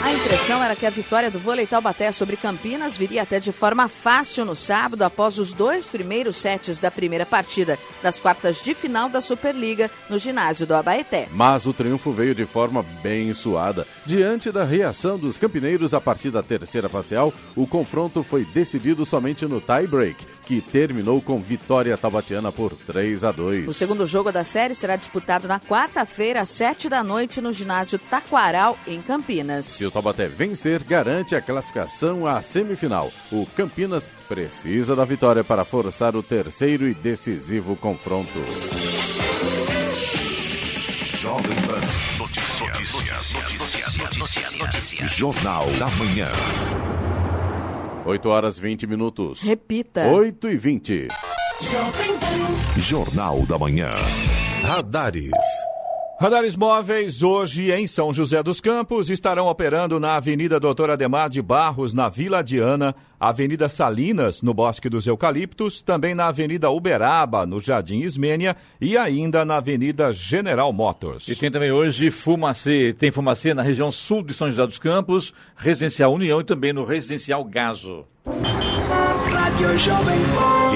A impressão era que a vitória do vôlei Taubaté sobre Campinas viria até de forma fácil no sábado, após os dois primeiros sets da primeira partida das quartas de final da Superliga no ginásio do Abaeté. Mas o triunfo veio de forma bem suada. Diante da reação dos campineiros a partir da terceira parcial, o confronto foi decidido somente no tie-break, que terminou com vitória taubatiana por 3 a 2. O segundo jogo da série será disputado na quarta-feira, às 7 da noite, no ginásio Taquaral, em Campinas. O Taubaté vencer, garante a classificação à semifinal. O Campinas precisa da vitória para forçar o terceiro e decisivo confronto. Jovem Pan Notícias. Notícias. Notícias. Notícias. Jornal da Manhã. 8 horas 20 minutos. Repita. 8 e 20. Jornal da Manhã. Radares. Radares móveis, hoje em São José dos Campos, estarão operando na Avenida Doutor Ademar de Barros, na Vila Diana, Avenida Salinas, no Bosque dos Eucaliptos, também na Avenida Uberaba, no Jardim Ismênia e ainda na Avenida General Motors. E tem também hoje Fumacê, tem Fumacê na região sul de São José dos Campos, Residencial União e também no Residencial Gaso.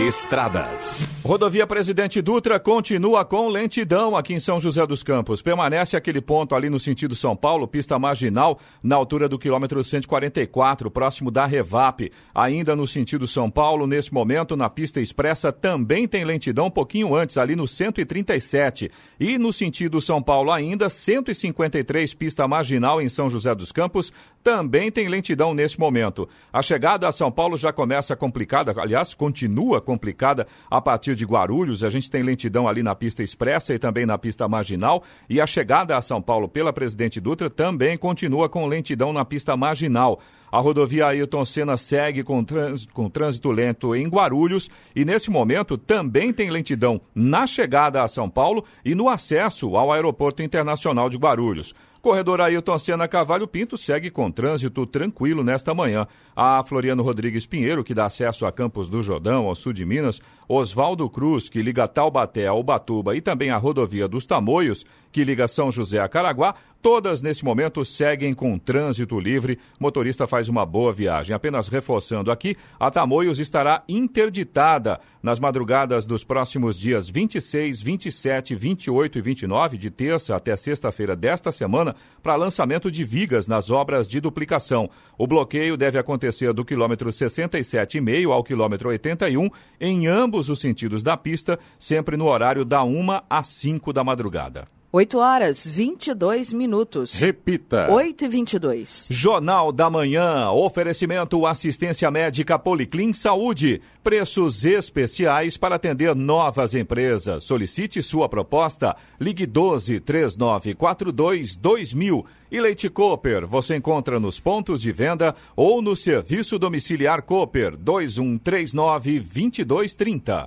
Estradas. Rodovia Presidente Dutra continua com lentidão aqui em São José dos Campos. Permanece aquele ponto ali no sentido São Paulo, pista marginal, na altura do quilômetro 144, próximo da Revap. Ainda no sentido São Paulo, nesse momento, na pista expressa, também tem lentidão um pouquinho antes, ali no 137. E no sentido São Paulo ainda, 153, pista marginal em São José dos Campos, também tem lentidão nesse momento. A chegada a São Paulo já começa complicada, aliás, continua complicada a partir de Guarulhos. A gente tem lentidão ali na pista expressa e também na pista marginal. E a chegada a São Paulo pela Presidente Dutra também continua com lentidão na pista marginal. A rodovia Ailton Senna segue com trânsito, com trânsito lento em Guarulhos e, nesse momento, também tem lentidão na chegada a São Paulo e no acesso ao Aeroporto Internacional de Guarulhos. Corredor Ailton Senna Cavalho Pinto segue com trânsito tranquilo nesta manhã. A Floriano Rodrigues Pinheiro, que dá acesso a Campos do Jordão, ao sul de Minas, Oswaldo Cruz, que liga Taubaté ao Ubatuba e também a rodovia dos Tamoios, que liga São José a Caraguá, todas nesse momento seguem com trânsito livre. Motorista faz uma boa viagem. Apenas reforçando aqui, a Tamoios estará interditada nas madrugadas dos próximos dias 26, 27, 28 e 29, de terça até sexta-feira desta semana, para lançamento de vigas nas obras de duplicação. O bloqueio deve acontecer do quilômetro 67,5 ao quilômetro 81, em ambos os sentidos da pista, sempre no horário da 1 às 5 da madrugada. 8 horas 22 minutos. Repita. 8 e 22. Jornal da Manhã. Oferecimento assistência médica Policlin Saúde. Preços especiais para atender novas empresas. Solicite sua proposta. Ligue 12 3942 2000. E Leite Cooper, você encontra nos pontos de venda ou no serviço domiciliar Cooper 2139 2230.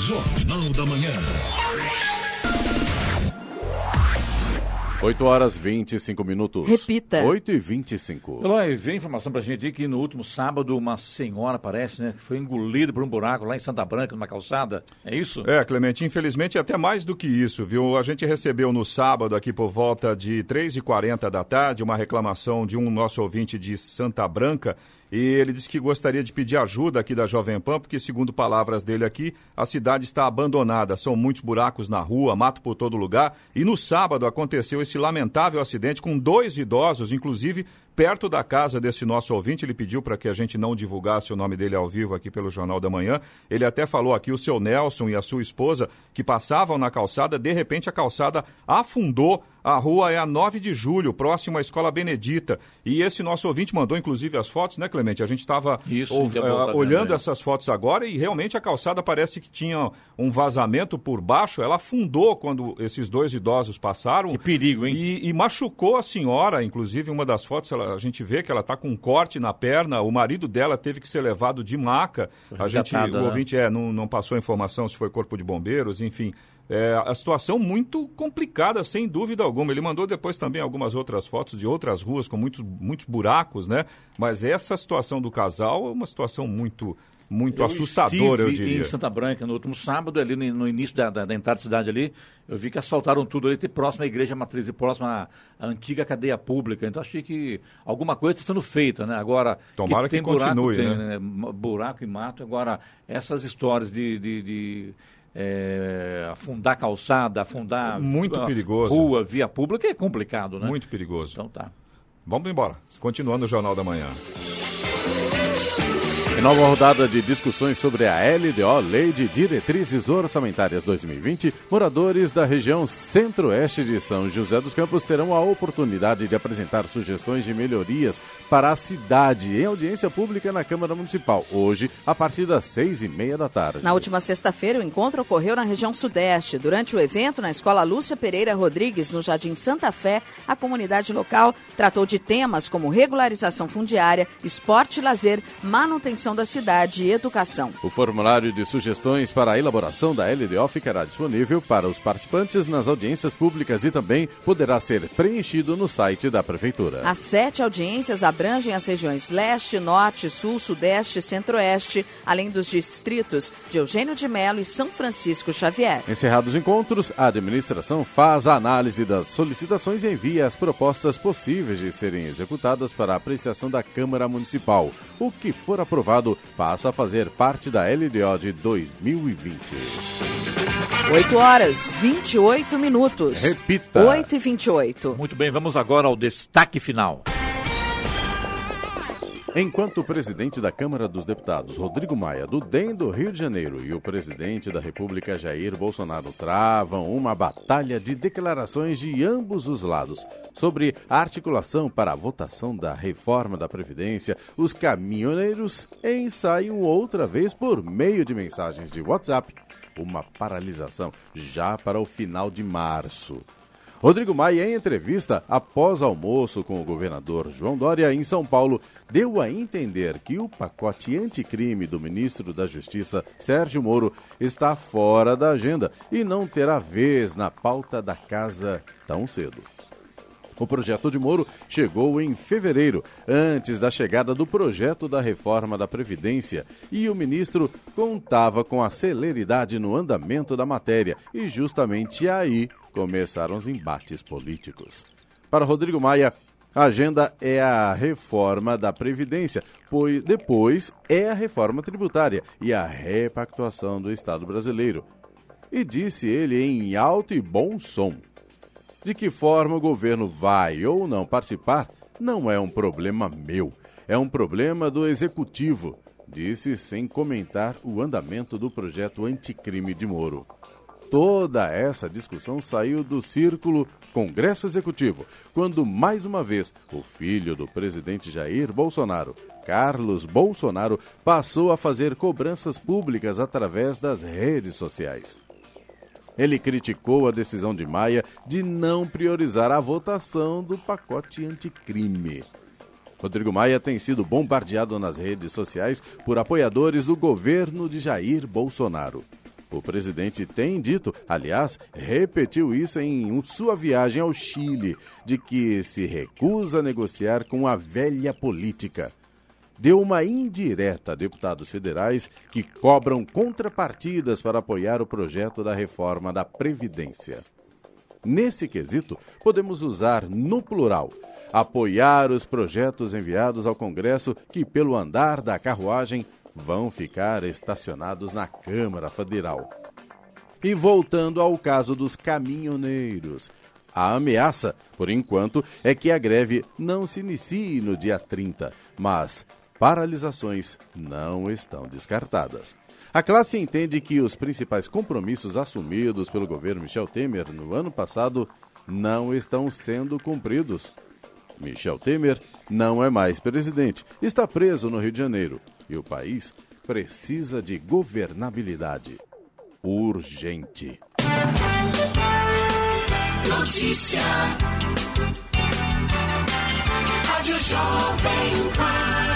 Jornal da Manhã. 8 horas 25 minutos. Repita. 8 e 25. Eloy, vem informação pra gente aí que no último sábado uma senhora, parece, né, que foi engolida por um buraco lá em Santa Branca, numa calçada. É isso? É, Clemente, infelizmente até mais do que isso, viu? A gente recebeu no sábado, aqui por volta de 3h40 da tarde, uma reclamação de um nosso ouvinte de Santa Branca. E ele disse que gostaria de pedir ajuda aqui da Jovem Pan, porque, segundo palavras dele aqui, a cidade está abandonada. São muitos buracos na rua, mato por todo lugar. E no sábado aconteceu esse lamentável acidente com dois idosos, inclusive perto da casa desse nosso ouvinte. Ele pediu para que a gente não divulgasse o nome dele ao vivo aqui pelo Jornal da Manhã. Ele até falou aqui o seu Nelson e a sua esposa que passavam na calçada. De repente, a calçada afundou. A rua é a 9 de julho, próximo à Escola Benedita. E esse nosso ouvinte mandou, inclusive, as fotos, né, Clemente? A gente estava uh, olhando essas fotos agora e realmente a calçada parece que tinha um vazamento por baixo. Ela afundou quando esses dois idosos passaram. Que perigo, hein? E, e machucou a senhora, inclusive, uma das fotos, ela a gente vê que ela está com um corte na perna, o marido dela teve que ser levado de maca. A gente, o né? ouvinte é, não, não passou informação se foi corpo de bombeiros, enfim. É, a situação muito complicada, sem dúvida alguma. Ele mandou depois também algumas outras fotos de outras ruas com muitos, muitos buracos, né? Mas essa situação do casal é uma situação muito muito eu assustadora, eu diria. em Santa Branca no último sábado, ali no, no início da, da, da, entrada da cidade ali, eu vi que asfaltaram tudo ali, próximo à igreja matriz, e próximo à, à, antiga cadeia pública. Então achei que alguma coisa está sendo feita, né? Agora, Tomara que, que continue, buraco, né? Tem, né? Buraco e mato. Agora, essas histórias de, de, de é, afundar calçada, afundar muito perigoso. rua, via pública, é complicado, né? Muito perigoso. Então tá. Vamos embora. Continuando o Jornal da Manhã. Em nova rodada de discussões sobre a LDO, Lei de Diretrizes Orçamentárias 2020, moradores da região centro-oeste de São José dos Campos terão a oportunidade de apresentar sugestões de melhorias para a cidade em audiência pública na Câmara Municipal, hoje, a partir das seis e meia da tarde. Na última sexta-feira, o encontro ocorreu na região sudeste. Durante o evento, na Escola Lúcia Pereira Rodrigues, no Jardim Santa Fé, a comunidade local tratou de temas como regularização fundiária, esporte e lazer, manutenção da cidade e educação. O formulário de sugestões para a elaboração da LDO ficará disponível para os participantes nas audiências públicas e também poderá ser preenchido no site da Prefeitura. As sete audiências abrangem as regiões Leste, Norte, Sul, Sudeste e Centro-Oeste, além dos distritos de Eugênio de Melo e São Francisco Xavier. Encerrados os encontros, a administração faz a análise das solicitações e envia as propostas possíveis de serem executadas para apreciação da Câmara Municipal. O que for aprovado passa a fazer parte da LDO de 2020. 8 horas 28 minutos. Repita. 8 e 28. Muito bem, vamos agora ao destaque final. Enquanto o presidente da Câmara dos Deputados, Rodrigo Maia, do DEM do Rio de Janeiro, e o presidente da República, Jair Bolsonaro, travam uma batalha de declarações de ambos os lados sobre a articulação para a votação da reforma da Previdência, os caminhoneiros ensaiam outra vez por meio de mensagens de WhatsApp uma paralisação já para o final de março. Rodrigo Maia, em entrevista após almoço com o governador João Dória em São Paulo, deu a entender que o pacote anticrime do ministro da Justiça, Sérgio Moro, está fora da agenda e não terá vez na pauta da casa tão cedo. O projeto de Moro chegou em fevereiro, antes da chegada do projeto da reforma da Previdência, e o ministro contava com a celeridade no andamento da matéria, e justamente aí começaram os embates políticos. Para Rodrigo Maia, a agenda é a reforma da Previdência, pois depois é a reforma tributária e a repactuação do Estado brasileiro. E disse ele em alto e bom som. De que forma o governo vai ou não participar não é um problema meu, é um problema do executivo, disse sem comentar o andamento do projeto anticrime de Moro. Toda essa discussão saiu do círculo Congresso Executivo, quando mais uma vez o filho do presidente Jair Bolsonaro, Carlos Bolsonaro, passou a fazer cobranças públicas através das redes sociais. Ele criticou a decisão de Maia de não priorizar a votação do pacote anticrime. Rodrigo Maia tem sido bombardeado nas redes sociais por apoiadores do governo de Jair Bolsonaro. O presidente tem dito, aliás, repetiu isso em sua viagem ao Chile, de que se recusa a negociar com a velha política. Deu uma indireta a deputados federais que cobram contrapartidas para apoiar o projeto da reforma da Previdência. Nesse quesito, podemos usar no plural apoiar os projetos enviados ao Congresso que, pelo andar da carruagem, vão ficar estacionados na Câmara Federal. E voltando ao caso dos caminhoneiros, a ameaça, por enquanto, é que a greve não se inicie no dia 30, mas paralisações não estão descartadas. A classe entende que os principais compromissos assumidos pelo governo Michel Temer no ano passado não estão sendo cumpridos. Michel Temer não é mais presidente, está preso no Rio de Janeiro e o país precisa de governabilidade. Urgente. Notícia. Rádio Jovem Pan.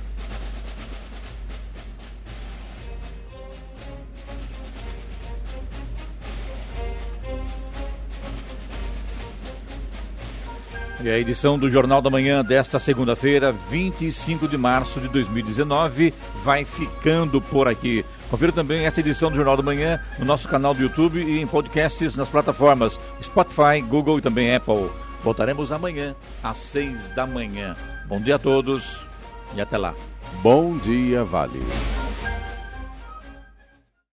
E a edição do Jornal da Manhã desta segunda-feira, 25 de março de 2019, vai ficando por aqui. Confira também esta edição do Jornal da Manhã no nosso canal do YouTube e em podcasts nas plataformas Spotify, Google e também Apple. Voltaremos amanhã às seis da manhã. Bom dia a todos e até lá. Bom dia, Vale.